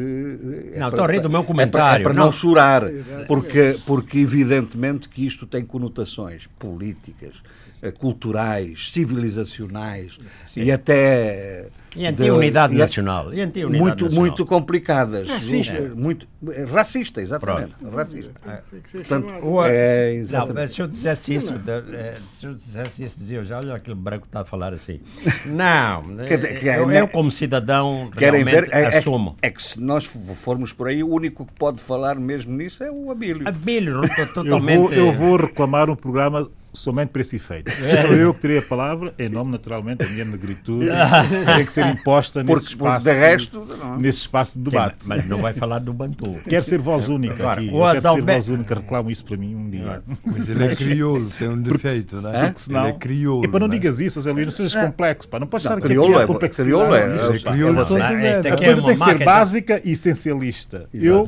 É não, estou a rir do meu comentário. É, é para não, não chorar, porque, porque evidentemente que isto tem conotações políticas, eh, culturais, civilizacionais Sim. e até e anti-unidade nacional. E anti muito, nacional. muito complicadas. Racista. É. Muito, racista, exatamente. Pronto. Racista. É. Portanto, é, exatamente. Não, se eu dissesse isso, eh, se eu dissesse isso, dizia já, olha aquele branco está a falar assim. Não, que, que, eu, eu, como cidadão querem ver, é, assumo. É, é, que se nós formos por aí, o único que pode falar mesmo nisso é o Abílio. Abílio, totalmente. Eu vou, eu vou reclamar um programa somente para esse efeito. Sou eu que terei a palavra, em nome, naturalmente, da minha negritude, tem que ser imposta nesse porque, espaço, porque de resto, nesse espaço de debate. Sim, mas não vai falar do Bantu. Quero ser voz única claro, aqui. quero ser voz única, reclamo isso para mim um dia. Mas ele é crioulo, tem um defeito, não é? Porque senão, ele é crioulo. E para não, não é? digas isso, Zé Luís, não sejas complexo, pá. não podes estar aqui crioulo a complexidade. Crioulo é, é, crioulo a coisa tem que ser básica e essencialista. Eu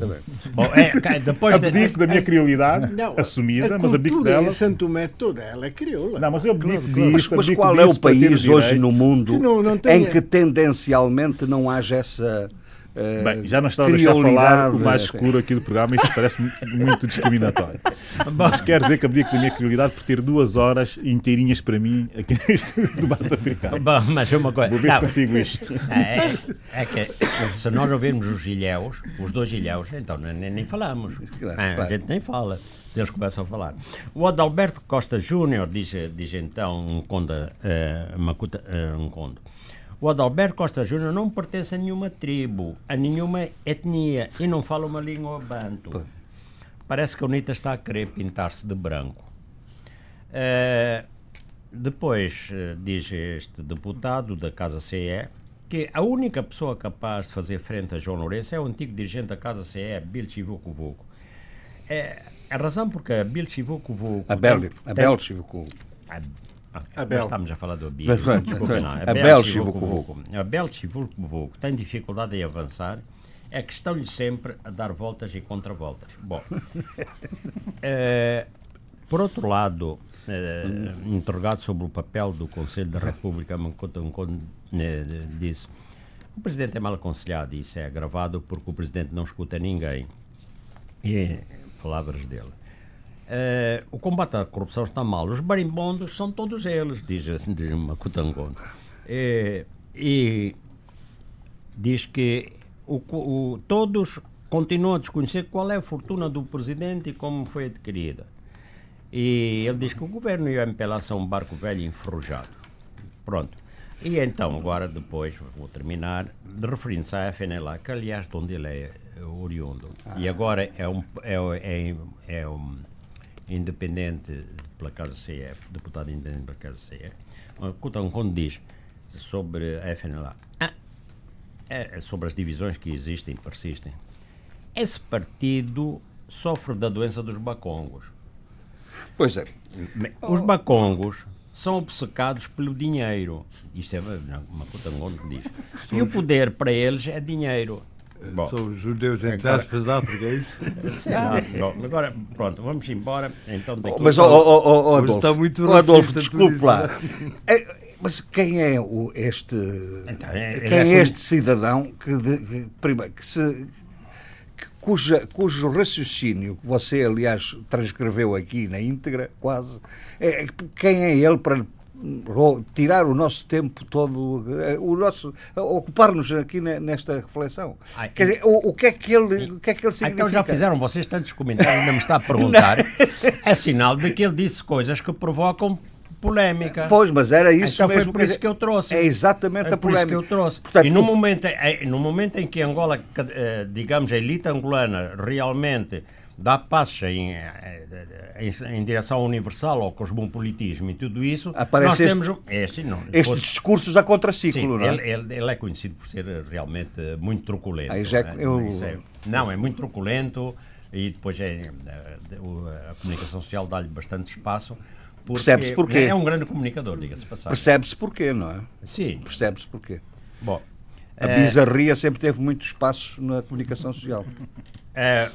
abdico da minha criolidade, assumida, mas abdico dela. Santo Tomé toda ela é crioula. Não, mas eu claro, claro. Mas, mas qual é o país hoje no mundo não, não em que tendencialmente não haja essa Bem, já não estava a deixar falar o mais escuro aqui do programa, isto parece muito discriminatório. Mas quer dizer que abdico da minha criolidade por ter duas horas inteirinhas para mim aqui neste debate africano. Bom, mas uma coisa. Vou ver não, se consigo isto. É, é, que se nós ouvirmos os ilhéus, os dois ilhéus, então nem, nem falamos. Claro, ah, A gente nem fala se eles começam a falar. O Adalberto Costa Júnior diz, diz então um conda, uh, Macuta, uh, um conda o Adalberto Costa Júnior não pertence a nenhuma tribo, a nenhuma etnia e não fala uma língua banto. Parece que a UNITA está a querer pintar-se de branco. Uh, depois, uh, diz este deputado da Casa CE, que a única pessoa capaz de fazer frente a João Lourenço é o antigo dirigente da Casa CE, Bill Chivuco É, a razão porque a Bill Chivuco Abel, Abel Chivuco ah, Abel. estamos a falar do Abel. Desculpa, não. Abel, Abel Chivuco Vuco. Abel Chivuco Vuco tem dificuldade em avançar é que estão-lhe sempre a dar voltas e contravoltas. Bom, é, por outro lado, é, interrogado sobre o papel do Conselho da República, né, disse o Presidente é mal aconselhado, isso é gravado porque o Presidente não escuta ninguém. E palavras dele. Uh, o combate à corrupção está mal. Os marimbondos são todos eles, diz, diz Macutangon. E, e diz que o, o, todos continuam a desconhecer qual é a fortuna do presidente e como foi adquirida. E ele diz que o governo e o MPLA são um barco velho enferrujado. Pronto. E então, agora, depois, vou terminar, referindo-se à FNLA, que aliás, de onde ele é oriundo, ah. e agora é um, é, é, é um independente pela Casa CE, deputado independente pela Casa CE, quando diz sobre a FNLA, ah, é, é sobre as divisões que existem, persistem, esse partido sofre da doença dos bacongos. Pois é. Os bacongos são obcecados pelo dinheiro. Isto é uma coisa que diz. E o poder para eles é dinheiro. Bom, São os judeus entre agora... aspas da África, é isso? Não, bom, agora, pronto, vamos embora. Então, daqui mas, oh, oh, oh, Adolfo, está muito oh, Adolfo desculpe lá. É, mas quem é o, este, então, é, quem é, é este cidadão que, de, que, primeiro, que se cuja, cujo raciocínio, que você, aliás, transcreveu aqui na íntegra, quase, é, quem é ele para tirar o nosso tempo todo, eh, o nosso ocupar-nos aqui nesta reflexão. Ai, Quer dizer, o, o, que é que ele, o que é que ele significa? Então já fizeram vocês tantos comentários, ainda me está a perguntar. é sinal de que ele disse coisas que provocam polémica. Pois, mas era isso então mesmo. Foi por isso que eu trouxe. É exatamente é a polémica. que eu trouxe. Portanto, e no momento, no momento em que Angola, eh, digamos, a elite angolana realmente dá passos em, eh, em, em, direção ao universal, ao cosmopolitismo e tudo isso, Aparece nós temos este, é, não, estes discursos a contraciclo, sim, não é? Ele, ele, é conhecido por ser realmente muito truculento. É? eu... é, não, é muito truculento e depois é, a, a comunicação social dá-lhe bastante espaço Percebe-se porquê. É um grande comunicador, diga-se. Percebe-se porquê, não é? Sim. Percebe-se porquê. Bom, a é... bizarria sempre teve muito espaço na comunicação social. É,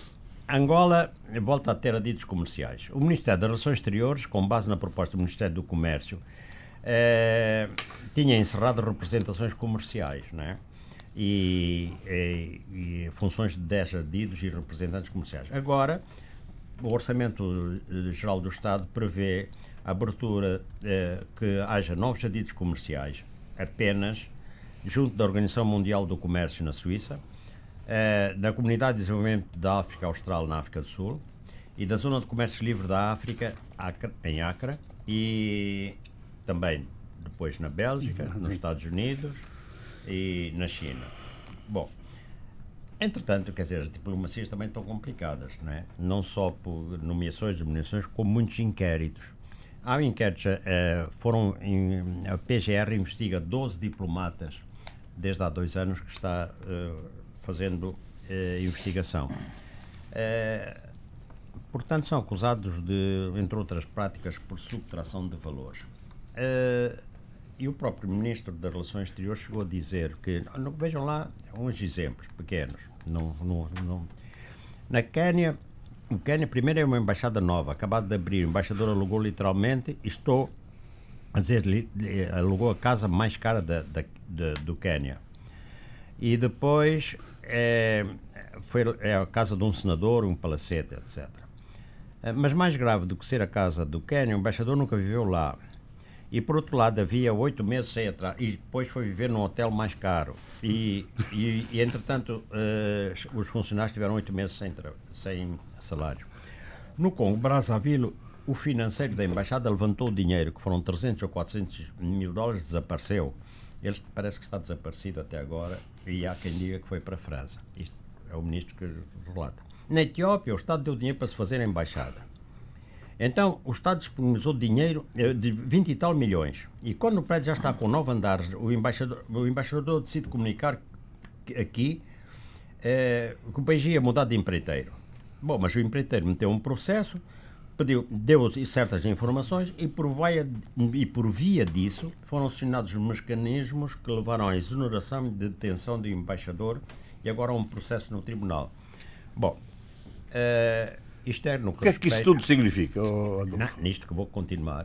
Angola volta a ter adidos comerciais. O Ministério das Relações Exteriores, com base na proposta do Ministério do Comércio, é, tinha encerrado representações comerciais, não é? E, e, e, funções de 10 adidos e representantes comerciais. Agora, o Orçamento Geral do Estado prevê a abertura eh, que haja novos adidos comerciais apenas junto da Organização Mundial do Comércio na Suíça, eh, na Comunidade de Desenvolvimento da África Austral na África do Sul e da Zona de Comércio Livre da África em Acre e também depois na Bélgica, nos Estados Unidos e na China. Bom, Entretanto, quer dizer, as diplomacias também estão complicadas, não é? Não só por nomeações, diminuições, como muitos inquéritos. Há inquéritos, eh, foram, em, a PGR investiga 12 diplomatas desde há dois anos que está eh, fazendo eh, investigação. portanto, são acusados de, entre outras práticas, por subtração de valores. e o próprio Ministro das Relações Exteriores chegou a dizer que, vejam lá uns exemplos pequenos, no, no, no. Na Quênia, o Quênia primeiro é uma embaixada nova, acabado de abrir. O embaixador alugou literalmente, estou a dizer, alugou a casa mais cara da, da, da do Quênia. E depois é, foi é a casa de um senador, um palacete, etc. Eh, mas mais grave do que ser a casa do Quênia, o embaixador nunca viveu lá. E por outro lado, havia oito meses sem atraso. E depois foi viver num hotel mais caro. E, e, e entretanto, uh, os funcionários tiveram oito meses sem, sem salário. No Congo, Brazzaville, o financeiro da embaixada levantou o dinheiro, que foram 300 ou 400 mil dólares, desapareceu. Ele parece que está desaparecido até agora e há quem diga que foi para a França. Isto é o ministro que relata. Na Etiópia, o Estado deu dinheiro para se fazer a embaixada. Então, o Estado disponibilizou dinheiro eh, de 20 e tal milhões. E quando o prédio já está com nove andares, o embaixador, o embaixador decide comunicar aqui eh, que o país ia mudar de empreiteiro. Bom, mas o empreiteiro meteu um processo, pediu, deu certas informações e por, via, e por via disso foram acionados os mecanismos que levaram à exoneração de detenção do embaixador e agora há um processo no tribunal. Bom, uh, isto é no que O que é que isso tudo significa? Oh, não, nisto que vou continuar,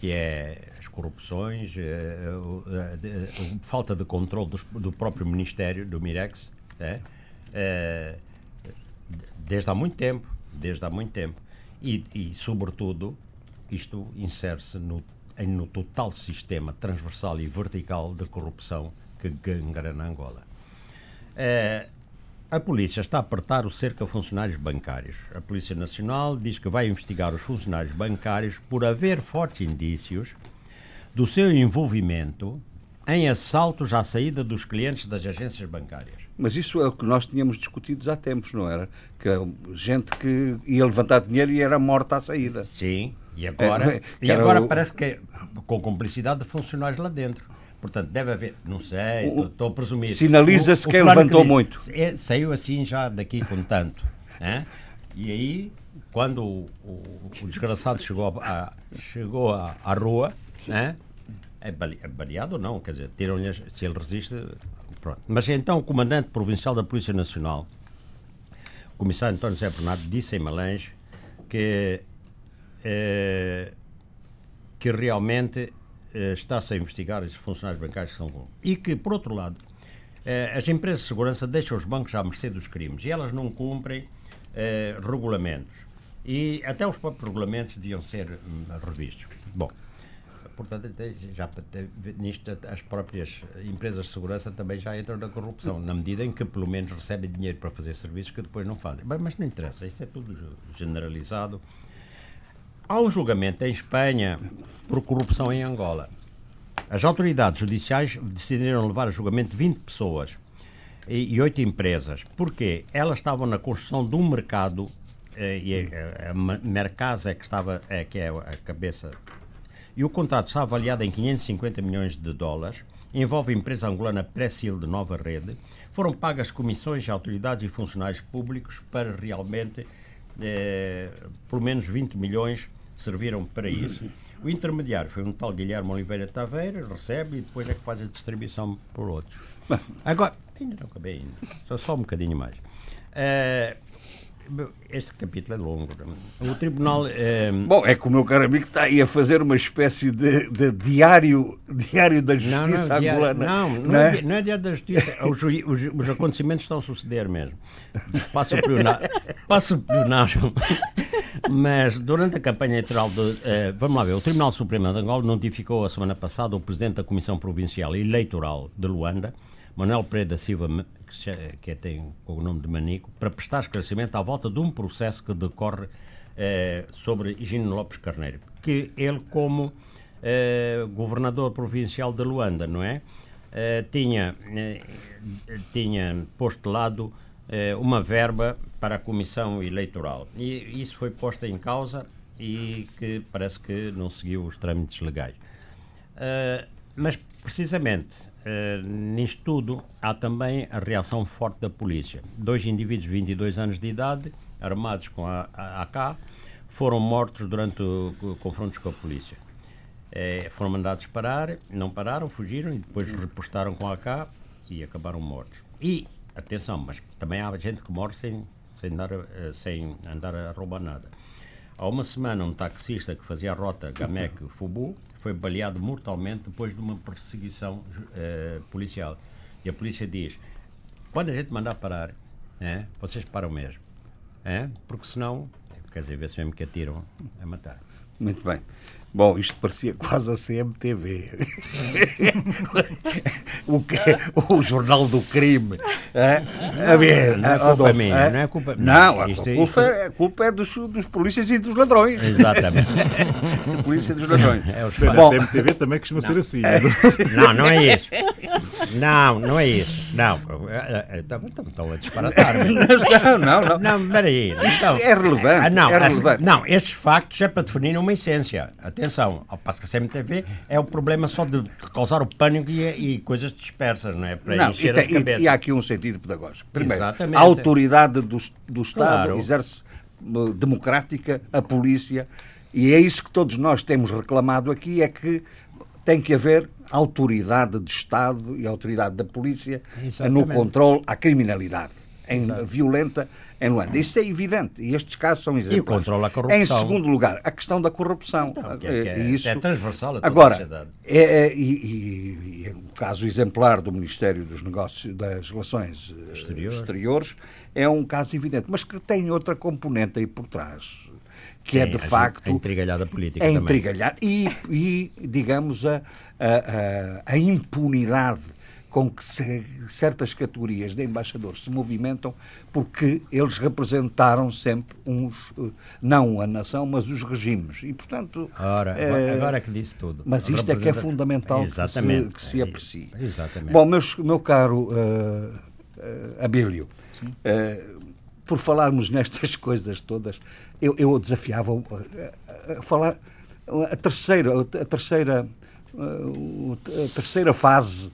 que é as corrupções, a, a, a, falta de controle do, próprio Ministério, do Mirex? É, desde há muito tempo, desde há muito tempo. E, e sobretudo, isto insere-se no, no total sistema transversal e vertical de corrupção que gangrena Angola. É, a polícia está a apertar o cerco a funcionários bancários. A Polícia Nacional diz que vai investigar os funcionários bancários por haver fortes indícios do seu envolvimento em assaltos à saída dos clientes das agências bancárias. Mas isso é o que nós tínhamos discutido há tempos, não era? Que gente que ia levantar dinheiro e era morta à saída. Sim, e agora, é, e agora o... parece que é com cumplicidade de funcionários lá dentro. Portanto, deve haver, não sei, estou a presumir. Sinaliza-se que ele levantou que muito. É, saiu assim já daqui com tanto. Né? E aí, quando o, o, o desgraçado chegou, a, chegou à, à rua, né? é, é baleado ou não, quer dizer, tiram-lhe, se ele resiste, pronto. Mas então o comandante provincial da Polícia Nacional, o comissário António José Bernardo, disse em Malange que, eh, que realmente eh, está-se a investigar os funcionários bancários que são e que, por outro lado, eh, as empresas de segurança deixam os bancos à mercê dos crimes e elas não cumprem regulamentos. E até os próprios regulamentos deviam ser hum, revistos. Bom, portanto, já nisto as próprias empresas de segurança também já entram na corrupção, na medida em que pelo menos recebem dinheiro para fazer serviços que depois não fazem. Mas, mas não interessa, isto é tudo generalizado. Há um julgamento em Espanha por corrupção em Angola. As autoridades judiciais decidiram levar a julgamento 20 pessoas e, oito empresas. Porquê? Elas estavam na construção de um mercado eh, e a, a Mercasa é que estava é, que é a cabeça e o contrato está avaliado em 550 milhões de dólares envolve a empresa angolana Pressil de Nova Rede foram pagas comissões a autoridades e funcionários públicos para realmente eh, pelo menos 20 milhões serviram para isso. O intermediário foi um tal Guilherme Oliveira Taveira, recebe e depois é que faz a distribuição por outros. Agora, ainda não acabei ainda, só, só um bocadinho mais. Uh, este capítulo é longo. O tribunal. É... Bom, é que o meu caro amigo está aí a fazer uma espécie de, de diário, diário da justiça não, não, angolana. Não, não, não, é? não é diário da justiça. Os, os, os, acontecimentos estão a suceder mesmo. Passa o plenário. Passa o plenário. Mas durante a campanha eleitoral de. Uh, vamos lá ver. O Tribunal Supremo de Angola notificou a semana passada o presidente da Comissão Provincial Eleitoral de Luanda, Manuel Pereira da Silva que, que tem o nome de Manico, para prestar esclarecimento à volta de um processo que decorre eh, sobre Higino Lopes Carneiro, que ele, como eh, governador provincial de Luanda, não é? Eh, tinha, eh, tinha posto de lado eh, uma verba para a Comissão Eleitoral. E isso foi posto em causa e que parece que não seguiu os trâmites legais. Mas, precisamente, uh, nisto tudo, há também a reação forte da polícia. Dois indivíduos de 22 anos de idade, armados com a, a AK, foram mortos durante confrontos com a polícia. Uh, foram mandados parar, não pararam, fugiram e depois repostaram com a AK e acabaram mortos. E, atenção, mas também há gente que morre sem, sem, dar, uh, sem andar a roubar nada. Há uma semana, um taxista que fazia a rota Gamek-Fubu foi baleado mortalmente depois de uma perseguição uh, policial. E a polícia diz: quando a gente mandar parar, é, vocês param mesmo. É, porque senão, quer dizer, vê-se mesmo que atiram a matar. Muito bem. Bom, isto parecia quase a CMTV. o, que, o Jornal do Crime. a ver, não é culpa minha, não é culpa Não, a isto, culpa, isto... É, a culpa é dos, dos polícias e dos ladrões. Exatamente. a polícia e dos ladrões. É Bom, a CMTV também costuma não. ser assim. Não, não é isso. Não, não é isso. Não, estão a disparatar. Não, não, não. Não, peraí. Então, é relevante. Ah, não, é relevante. não, estes factos é para definir uma essência. Até atenção, ao passo que a CMTV é o problema só de causar o pânico e, e coisas dispersas, não é? Para não, encher e, tem, e, e há aqui um sentido pedagógico. Primeiro, Exatamente. a autoridade do, do Estado claro. exerce uh, democrática, a polícia, e é isso que todos nós temos reclamado aqui, é que tem que haver autoridade de Estado e autoridade da polícia Exatamente. no controle à criminalidade em violenta em Luanda. Isso é evidente e estes casos são exemplos. E o controle à corrupção. Em segundo lugar, a questão da corrupção. Então, que é, que é, isso, é transversal a toda agora, a sociedade. É, é, e, e, e, o caso exemplar do Ministério dos Negócios das Relações eh, Exterior. Exteriores é um caso evidente, mas que tem outra componente aí por trás que é, é de facto. A intrigalhada política. É intrigalhada e, e, digamos, a, a, a, impunidade com que se, certas categorias de embaixadores se movimentam, porque eles representaram sempre uns, eh, não a nação, mas os regimes. E, portanto. Ora, é, agora é que disse tudo. Mas isto é que é fundamental Exatamente. que se, que se aprecie. Exatamente. Bom, meus, meu caro uh, uh, Abílio, uh, por falarmos nestas coisas todas, eu, eu desafiava a, a falar a terceira, a terceira, a terceira fase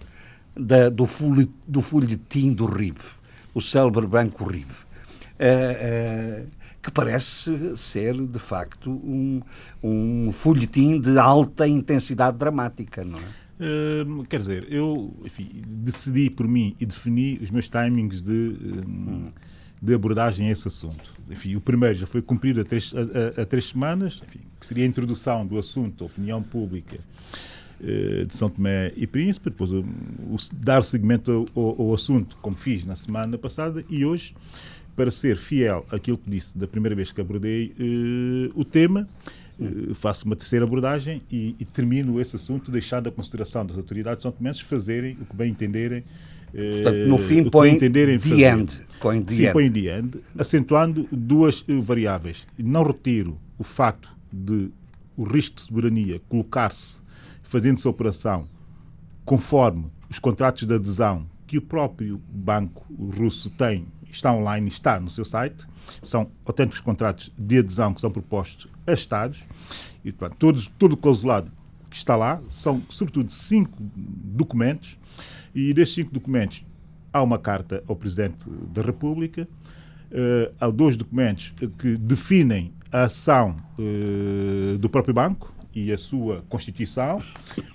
da, do, folhe, do folhetim do RIB, o célebre Banco RIB, uh, uh, que parece ser, de facto, um, um folhetim de alta intensidade dramática, não é? Uh, quer dizer, eu enfim, decidi por mim e defini os meus timings de, hum. de abordagem a esse assunto. Enfim, o primeiro já foi cumprido há três, três semanas, enfim, que seria a introdução do assunto, a opinião pública de São Tomé e Príncipe, depois o, o, dar seguimento ao, ao, assunto, como fiz na semana passada, e hoje, para ser fiel àquilo que disse da primeira vez que abordei eh, o tema, eh, faço uma terceira abordagem e, e, termino esse assunto deixando a consideração das autoridades são tomenses fazerem o que bem entenderem Portanto, no fim, põe entenderem the end. Põe the Sim, end. põe the end, acentuando duas variáveis. Não retiro o facto de o risco de soberania colocar-se fazendo-se a operação conforme os contratos de adesão que o próprio banco russo tem, está online, está no seu site, são autênticos contratos de adesão que são propostos a Estados, e portanto, todos, todo o clausulado que está lá são, sobretudo, cinco documentos, e desses cinco documentos há uma carta ao Presidente da República, uh, há dois documentos que definem a ação uh, do próprio banco, e a sua constituição,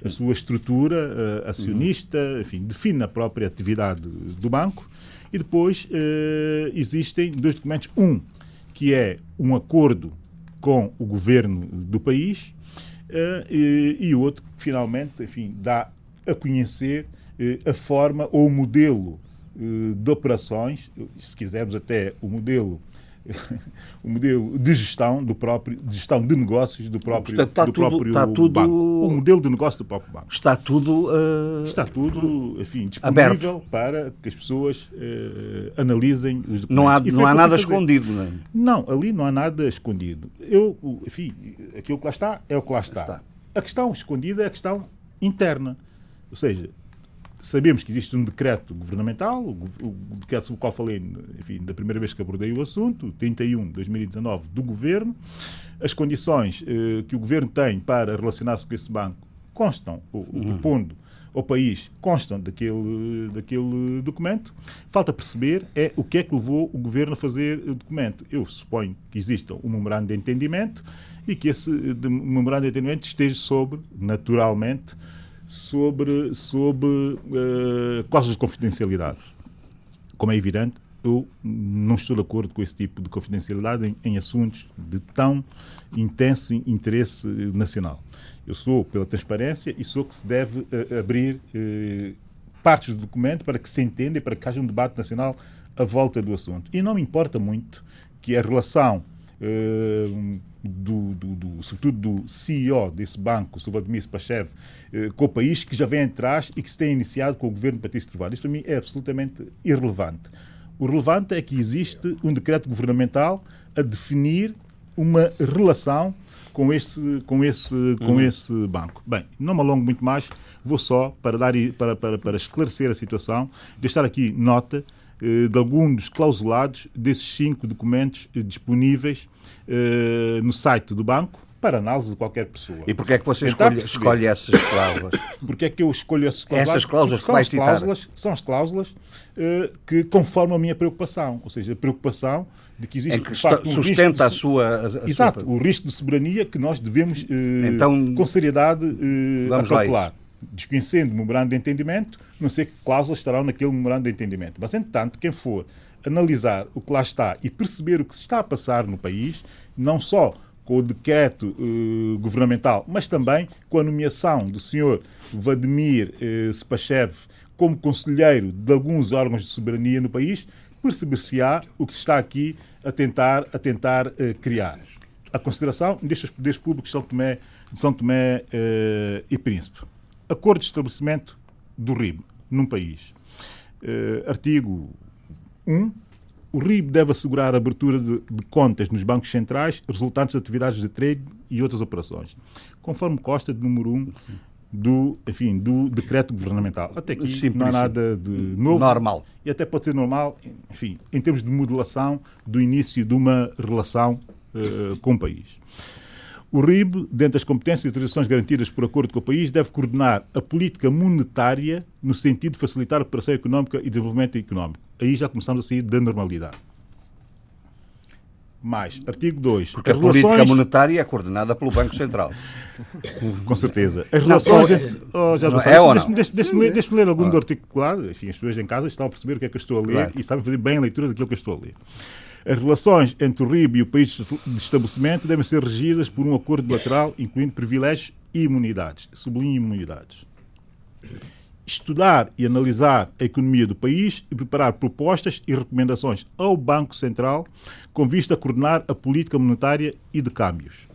a sua estrutura uh, acionista, enfim, define a própria atividade do banco. E depois uh, existem dois documentos. Um, que é um acordo com o governo do país, uh, e, o outro, que finalmente, enfim, dá a conhecer a forma ou o modelo de operações, se quisermos até o modelo o modelo de gestão do próprio, de gestão de negócios do próprio, Portanto, está do tudo, próprio está tudo, banco. O modelo de negócio do próprio banco. Está tudo uh, está tudo, enfim, disponível aberto. para que as pessoas uh, analisem os documentos. Não há, não há nada escondido, não é? Não, ali não há nada escondido. Eu, enfim, aquilo que lá está é o que lá está. está. A questão escondida é a questão interna. Ou seja, Sabemos que existe um decreto governamental, o, decreto sobre o qual falei enfim, da primeira vez que abordei o assunto, 31 de 2019, do Governo. As condições eh, que o Governo tem para relacionar-se com esse banco constam, uhum. pondo ao país, constam daquele, daquele documento. Falta perceber é o que é que levou o Governo a fazer o documento. Eu suponho que exista um memorando de entendimento e que esse memorando de entendimento esteja sobre, naturalmente, sobre, sobre uh, cláusulas de confidencialidade. Como é evidente, eu não estou de acordo com esse tipo de confidencialidade em, em, assuntos de tão intenso interesse nacional. Eu sou pela transparência e sou que se deve uh, abrir uh, partes do documento para que se entenda e para que haja um debate nacional à volta do assunto. E não me importa muito que a relação uh, do, do, do, sobretudo do CEO desse banco, o Vladimir Pachev, eh, com o país, que já vem atrás e que se tem iniciado com o governo de Patrício Trovado. Isto para mim é absolutamente irrelevante. O relevante é que existe um decreto governamental a definir uma relação com esse, com esse, com uhum. esse banco. Bem, não me alongo muito mais, vou só, para, dar, para, para, para esclarecer a situação, deixar aqui nota de alguns dos clausulados desses cinco documentos eh, disponíveis eh, no site do banco para análise de qualquer pessoa. E porquê é que você escolhe, escolhe, essas cláusulas? Porquê é que eu escolho essas cláusulas? Essas cláusulas que são, vai as cláusulas, são as cláusulas uh, que conformam a minha preocupação, ou seja, a preocupação de que existe em que de facto, um sustenta de, a sua a exato sua... o risco de soberania que nós devemos uh, então, com seriedade uh, calcular desconhecendo o memorando de entendimento não sei que cláusulas estarão naquele memorando de entendimento mas entretanto quem for analisar o que lá está e perceber o que se está a passar no país não só com o decreto uh, governamental, mas também com a nomeação do senhor Vladimir uh, Spachev como conselheiro de alguns órgãos de soberania no país, perceber-se-á o que se está aqui a tentar, a tentar uh, criar. A consideração destes poderes públicos de São Tomé, de São Tomé uh, e Príncipe. Acordo de estabelecimento do RIB num país. Uh, artigo 1. O RIB deve assegurar a abertura de, de, contas nos bancos centrais resultantes de atividades de trade e outras operações, conforme consta de número 1 do, enfim, do decreto governamental. Até aqui Sim, não há nada de novo. Normal. E até pode ser normal, enfim, em termos de modelação do início de uma relação uh, com o país. O RIB, dentro das competências e autorizações garantidas por acordo com o país, deve coordenar a política monetária no sentido de facilitar a cooperação económica e desenvolvimento económico. Aí já começamos a sair da normalidade. Mais, artigo 2. Porque a relações... política monetária é coordenada pelo Banco Central. Com certeza. As relações não, entre... oh, já não, é ou não? Deixa-me deixa ler, deixa ler algum ah. do artigo claro. Enfim, as pessoas em casa estão a perceber o que é que eu estou a ler claro. e sabem fazer bem a leitura daquilo que eu estou a ler. As relações entre o RIB e o país de estabelecimento devem ser regidas por um acordo bilateral, incluindo privilégios e imunidades. Sublinho imunidades estudar e analisar a economia do país e preparar propostas e recomendações ao Banco Central com vista a coordenar a política monetária e de câmbios.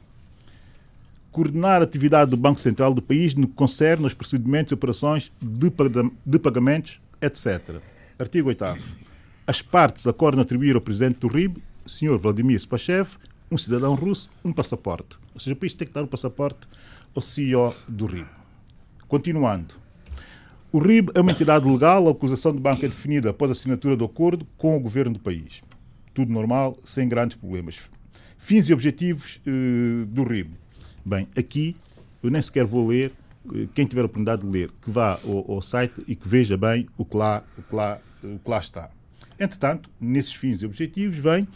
Coordenar a atividade do Banco Central do país no que concerne aos procedimentos e operações de pagamentos, etc. Artigo 8 As partes acordam atribuir ao Presidente do RIB, Sr. Vladimir Spachev, um cidadão russo, um passaporte. Ou seja, o país tem que dar o passaporte ao CEO do RIB. Continuando o RIB é uma entidade legal, a acusação de banco é definida após a assinatura do acordo com o governo do país. Tudo normal, sem grandes problemas. Fins e objetivos uh, do RIB. Bem, aqui eu nem sequer vou ler, uh, quem tiver a oportunidade de ler, que vá ao, ao, site e que veja bem o que lá, o que lá, o que lá está. Entretanto, nesses fins e objetivos vem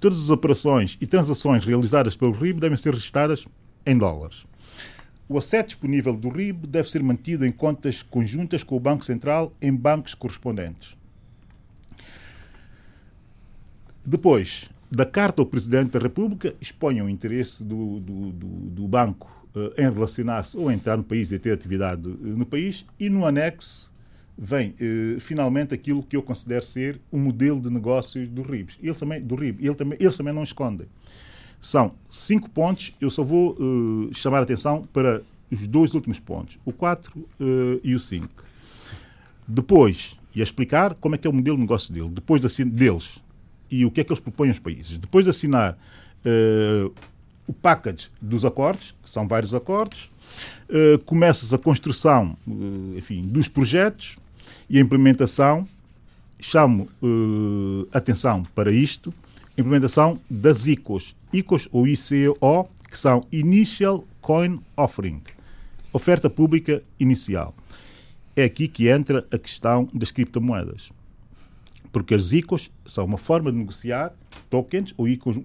todas as operações e transações realizadas pelo RIB devem ser registradas em dólares. O asset disponível do RIB deve ser mantido em contas conjuntas com o Banco Central em bancos correspondentes. Depois, da carta ao Presidente da República, exponha o interesse do, do, do, do banco uh, em relacionar-se ou entrar no país e ter atividade uh, no país, e no anexo vem uh, finalmente aquilo que eu considero ser o modelo de negócios do RIB. Eles também, do RIB. Ele também, eles também não escondem. São cinco pontos, eu só vou uh, chamar a atenção para os dois últimos pontos, o 4 uh, eh, e o 5. Depois, ia explicar como é que é o modelo de negócio dele, depois de deles e o que é que eles propõem aos países. Depois de assinar uh, o package dos acordos, que são vários acordos, uh, começas a construção uh, enfim, dos projetos e a implementação. Chamo uh, atenção para isto, implementação das ICOs. ICOs ou ICO, que são Initial Coin Offering, oferta pública inicial. É aqui que entra a questão das criptomoedas. Porque as ICOs são uma forma de negociar tokens ou ICOs,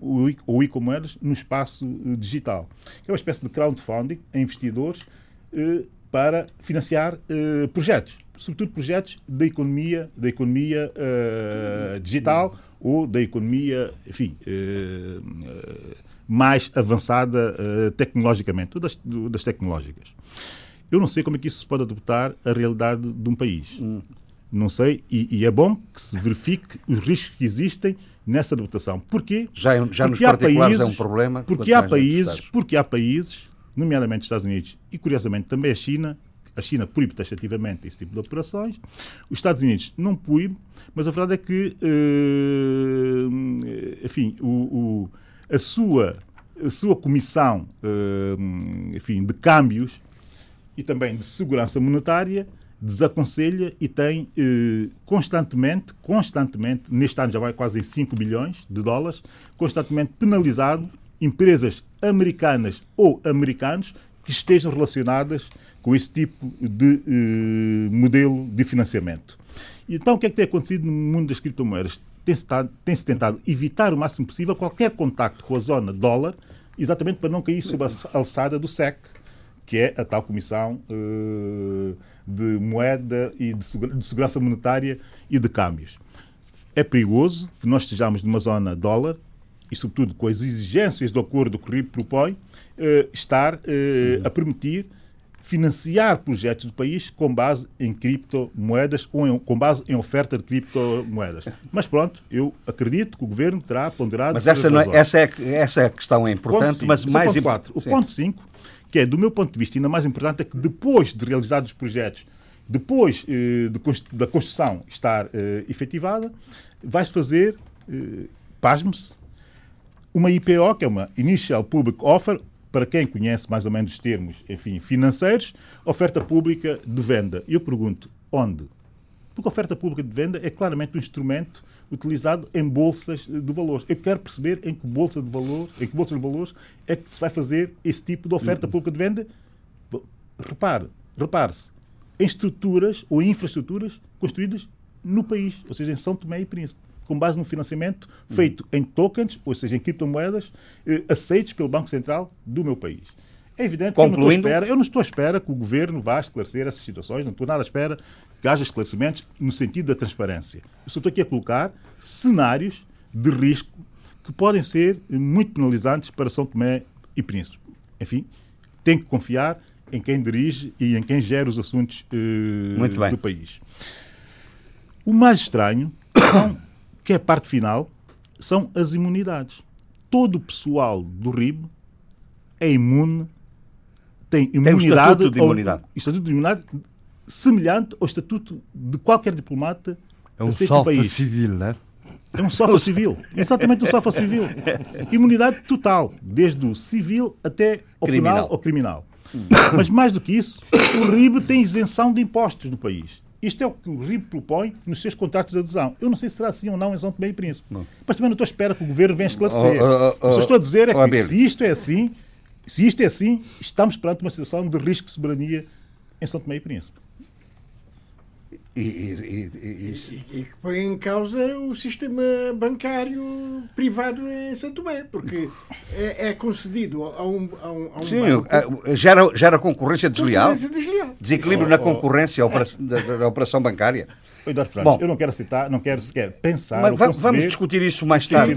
ou ICO-moedas no espaço eh, digital. É uma espécie de crowdfunding a investidores eh, para financiar eh, projetos, sobretudo projetos da economia, da economia eh, digital ou da economia, enfim, eh, mais avançada eh, tecnologicamente, das, das tecnológicas. Eu não sei como é que isso se pode adaptar à realidade de um país. Hum. Não sei, e, e, é bom que se verifique os riscos que existem nessa adaptação. Porquê? Já, já porque nos países, é um problema. Porque há países, porque há países, nomeadamente Estados Unidos e curiosamente também a China, a China proíbe taxativamente esse tipo de operações. Os Estados Unidos não proíbe, mas a verdade é que, uh, enfim, o, o, a, sua, a sua comissão uh, enfim, de câmbios e também de segurança monetária desaconselha e tem eh, constantemente, constantemente, neste ano já vai quase em 5 bilhões de dólares, constantemente penalizado empresas americanas ou americanos que estejam relacionadas com esse tipo de eh, modelo de financiamento. Então, o que é que tem acontecido no mundo das criptomoedas? Tem-se tem tentado evitar o máximo possível qualquer contacto com a zona dólar, exatamente para não cair sob a alçada do SEC, que é a tal Comissão eh, de Moeda e de Segurança Monetária e de Câmbios. É perigoso que nós estejamos numa zona dólar e, sobretudo, com as exigências do acordo que o RIB propõe, eh, estar a permitir financiar projetos do país com base em criptomoedas ou em, com base em oferta de criptomoedas. Mas pronto, eu acredito que o governo terá ponderado. Mas essa, não é, essa, é, essa é a questão é importante, cinco, mas mais ponto quatro. O ponto 5, que é do meu ponto de vista ainda mais importante, é que depois de realizados os projetos, depois eh, de, da construção estar eh, efetivada, vai-se fazer, eh, pasme-se, uma IPO, que é uma Initial Public Offer, para quem conhece mais ou menos os termos enfim, financeiros, oferta pública de venda. E eu pergunto, onde? Porque a oferta pública de venda é claramente um instrumento utilizado em bolsas de valores. Eu quero perceber em que bolsa de valores, em que bolsa de valores é que se vai fazer esse tipo de oferta pública de venda. Repare, repare-se, em estruturas ou infraestruturas construídas no país, ou seja, em São Tomé e Príncipe com base num financiamento feito em tokens, ou seja, em criptomoedas, eh, aceitos pelo Banco Central do meu país. É evidente que eu não, espera, eu não, estou à espera que o governo vá esclarecer essas situações, não estou nada à espera que haja esclarecimentos no sentido da transparência. Eu só estou aqui a colocar cenários de risco que podem ser muito penalizantes para São Tomé e Príncipe. Enfim, tem que confiar em quem dirige e em quem gera os assuntos eh, do país. O mais estranho são que é a parte final, são as imunidades. Todo o pessoal do RIB é imune, tem imunidade. Tem estatuto de imunidade. Ao, estatuto de imunidade semelhante ao estatuto de qualquer diplomata é um sofa civil, não é? É um sofa civil. Exatamente um sofa civil. Imunidade total, desde o civil até o criminal. penal ou criminal. Mas mais do que isso, o RIB tem isenção de impostos no país. Isto é o que o RIB propõe nos seus contratos de adesão. Eu não sei se será assim ou não em São Tomé e Príncipe. Não. Mas também não estou à espera que o governo venha esclarecer. Oh, oh, oh, Só estou a dizer é que se isto é assim, se isto é assim, estamos perante uma situação de risco de soberania em São Tomé e Príncipe. E, e, e, e, que põe em causa o sistema bancário privado em Santo Tomé, porque é, é concedido a um, a um, a um Sim, banco, é, gera, gera concorrência desleal, concorrência desleal. desequilíbrio oh, na concorrência oh, da, da, operação bancária. Bom, eu não quero citar, não quero sequer pensar. Mas vamos discutir isso mais tarde.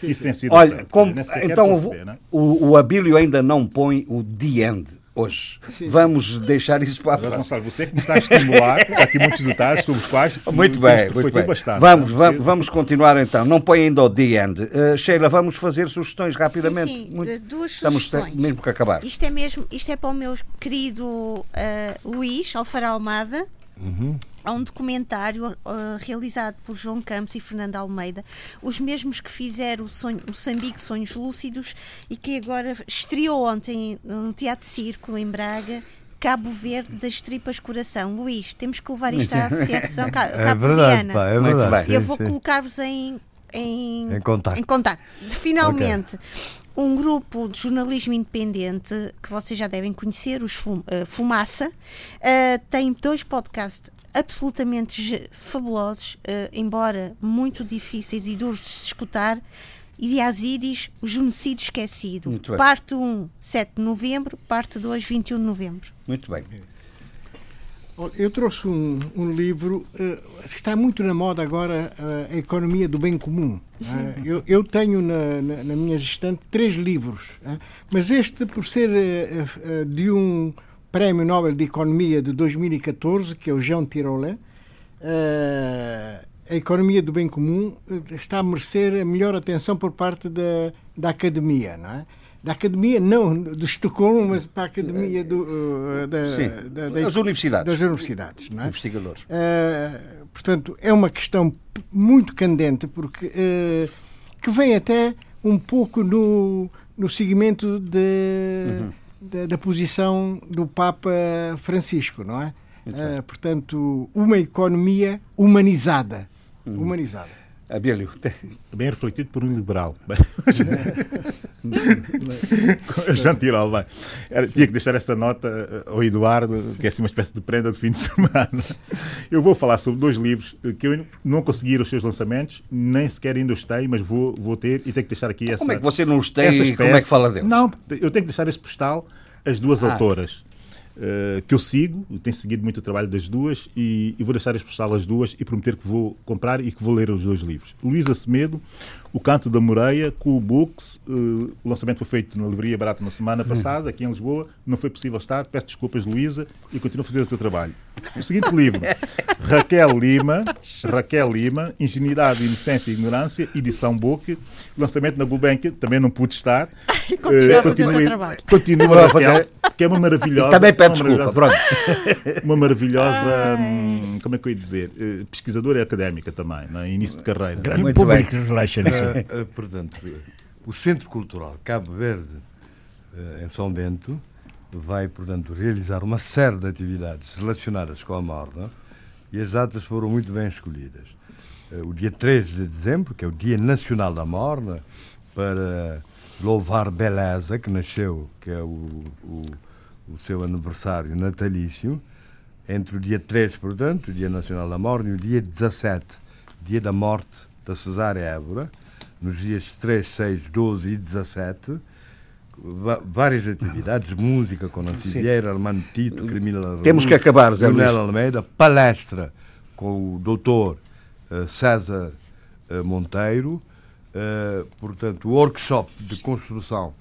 Isso tem sido Olha, como, então perceber, o, o, o Abílio ainda não põe o the end hoje. Sim, Vamos deixar isso para a próxima. Você que me está a estimular, há aqui muitos detalhes sobre os quais muito bem, muito bem. Bastante, vamos, vamos, vamos continuar então. Não põe ainda o the end. Uh, Sheila, vamos fazer sugestões rapidamente. Sim, sim. Muito... Duas Estamos sugestões. mesmo que acabar. Isto é mesmo, isto é para o meu querido uh, Luís Alfará Almada. Uhum. Há um documentário uh, realizado por João Campos e Fernando Almeida, os mesmos que fizeram o, sonho, o Sambique Sonhos Lúcidos e que agora estreou ontem no Teatro Circo, em Braga, Cabo Verde das Tripas Coração. Luís, temos que levar isto à Associação é Cabo é verdade, pá, é verdade. Eu vou colocar-vos em, em, em contato. Em contato. Finalmente. Okay um grupo de jornalismo independente que vocês já devem conhecer, os eh, Fumaça, uh, tem dois podcasts absolutamente fabulosos, uh, embora muito difíceis e duros de se escutar. Yazidis, o genocídio esquecido. Parte 1, 7 de novembro, parte 2, 21 de novembro. Muito bem. Eu trouxe um, um livro uh, que está muito na moda agora, uh, a economia do bem comum. Uh, eu, eu, tenho na, na, na, minha gestante três livros, mas este, por ser de um Prémio Nobel de Economia de 2014, que é o Jean Tirolin, a economia do bem comum está a merecer a melhor atenção por parte da, da academia, não é? da academia, não do Estocolmo, mas para a academia do, uh, da, da, da, das universidades. Das universidades não é? Investigadores. Uh, portanto, é uma questão muito candente, porque uh, que vem até um pouco no, no seguimento de, uhum. Da, da, posição do Papa Francisco, não é? portanto, uma economia humanizada. Uhum. Humanizada. Abelio. Bem refletido por um liberal. Gentil bem. Era, tinha que deixar essa nota eh, ao Eduardo, que é assim uma espécie de prenda de fim de semana. Eu vou falar sobre dois livros que eu não consegui os seus lançamentos, nem sequer ainda os tenho, mas vou, vou ter e tenho que deixar aqui essa. Como é que você não os tem como é que fala deles? Não, eu tenho que deixar esse postal as duas ah. autoras. Uh, que eu sigo, tenho seguido muito o trabalho das duas e, e vou deixar expressar as duas e prometer que vou comprar e que vou ler os dois livros. Luísa Semedo, O Canto da Moreia, Cool Books. Uh, o lançamento foi feito na Livraria Barata na semana passada, aqui em Lisboa. Não foi possível estar. Peço desculpas, Luísa, e continuo a fazer o teu trabalho. O seguinte livro, Raquel Lima, Raquel Lima, Ingenuidade, Inocência e Ignorância, edição Book. Lançamento na Gulbenkian, também não pude estar. Continua uh, a fazer o teu trabalho. Continua a fazer que é uma maravilhosa. Também pede desculpa, pronto. Uma maravilhosa, hum, como é que eu ia dizer? Eh, pesquisadora e académica também, no é? início de carreira. Grande público relations. Uh, portanto, o Centro Cultural Cabo Verde, uh, em São Bento, vai, portanto, realizar uma série de atividades relacionadas com a morna e as datas foram muito bem escolhidas. O dia 3 de dezembro, que é o Dia Nacional da Morna, para louvar Beleza, que nasceu, que é o, o o seu aniversário natalício, entre o dia 3, portanto, o Dia Nacional da Morte, e o dia 17, dia da morte da Cesária Évora, nos dias 3, 6, 12 e 17, várias atividades, música com Nancy Vieira, Armando Tito, Criminal Temos que acabar, Zé Luís. Almeida, palestra com o doutor uh, César uh, Monteiro, uh, portanto, workshop de construção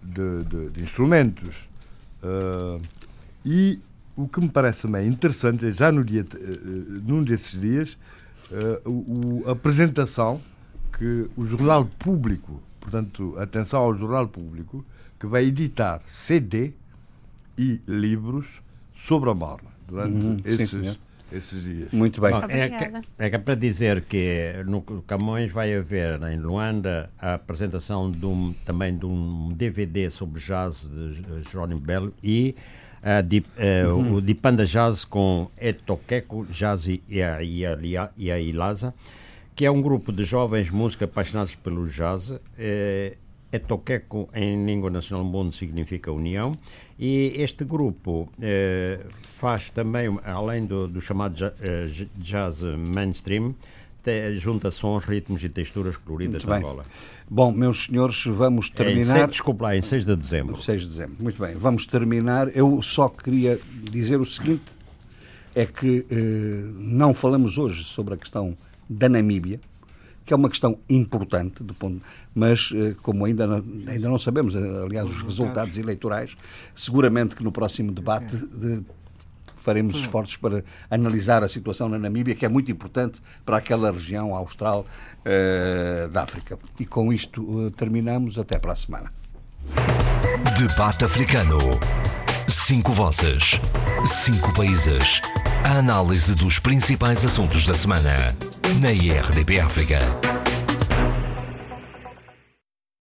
de, de, de instrumentos. E o que me parece também interessante é já no dia, num desses dias, uh, o, a apresentação que o Jornal Público, portanto, atenção ao Jornal Público, que vai editar CD e livros sobre a Marna durante uhum, esses, sim, esses dias. Muito bem. Bom, é, que, é que é para dizer que no Camões vai haver em Luanda a apresentação de um, também de um DVD sobre jazz de Jerónimo Belo e uh, de, uh, uhum. o de Panda Jazz com Etoqueco Jazz e a, e, e a Ilaza, que é um grupo de jovens músicos apaixonados pelo jazz. É, Etoqueco em língua nacional mundo significa união e este grupo eh, faz também, além do, do chamado jazz mainstream, junta sons, ritmos e texturas coloridas da bola. Bom, meus senhores, vamos terminar. Em 6, desculpa lá, em 6 de dezembro. 6 de dezembro, muito bem. Vamos terminar. Eu só queria dizer o seguinte: é que eh, não falamos hoje sobre a questão da Namíbia, que é uma questão importante, do ponto, mas eh, como ainda não, ainda não sabemos, eh, aliás, os resultados eleitorais, seguramente que no próximo debate de, faremos esforços para analisar a situação na Namíbia, que é muito importante para aquela região austral uh, da África. E com isto uh, terminamos. Até para a semana. Debate africano. Cinco vozes. Cinco países. A análise dos principais assuntos da semana. Na IRDP África.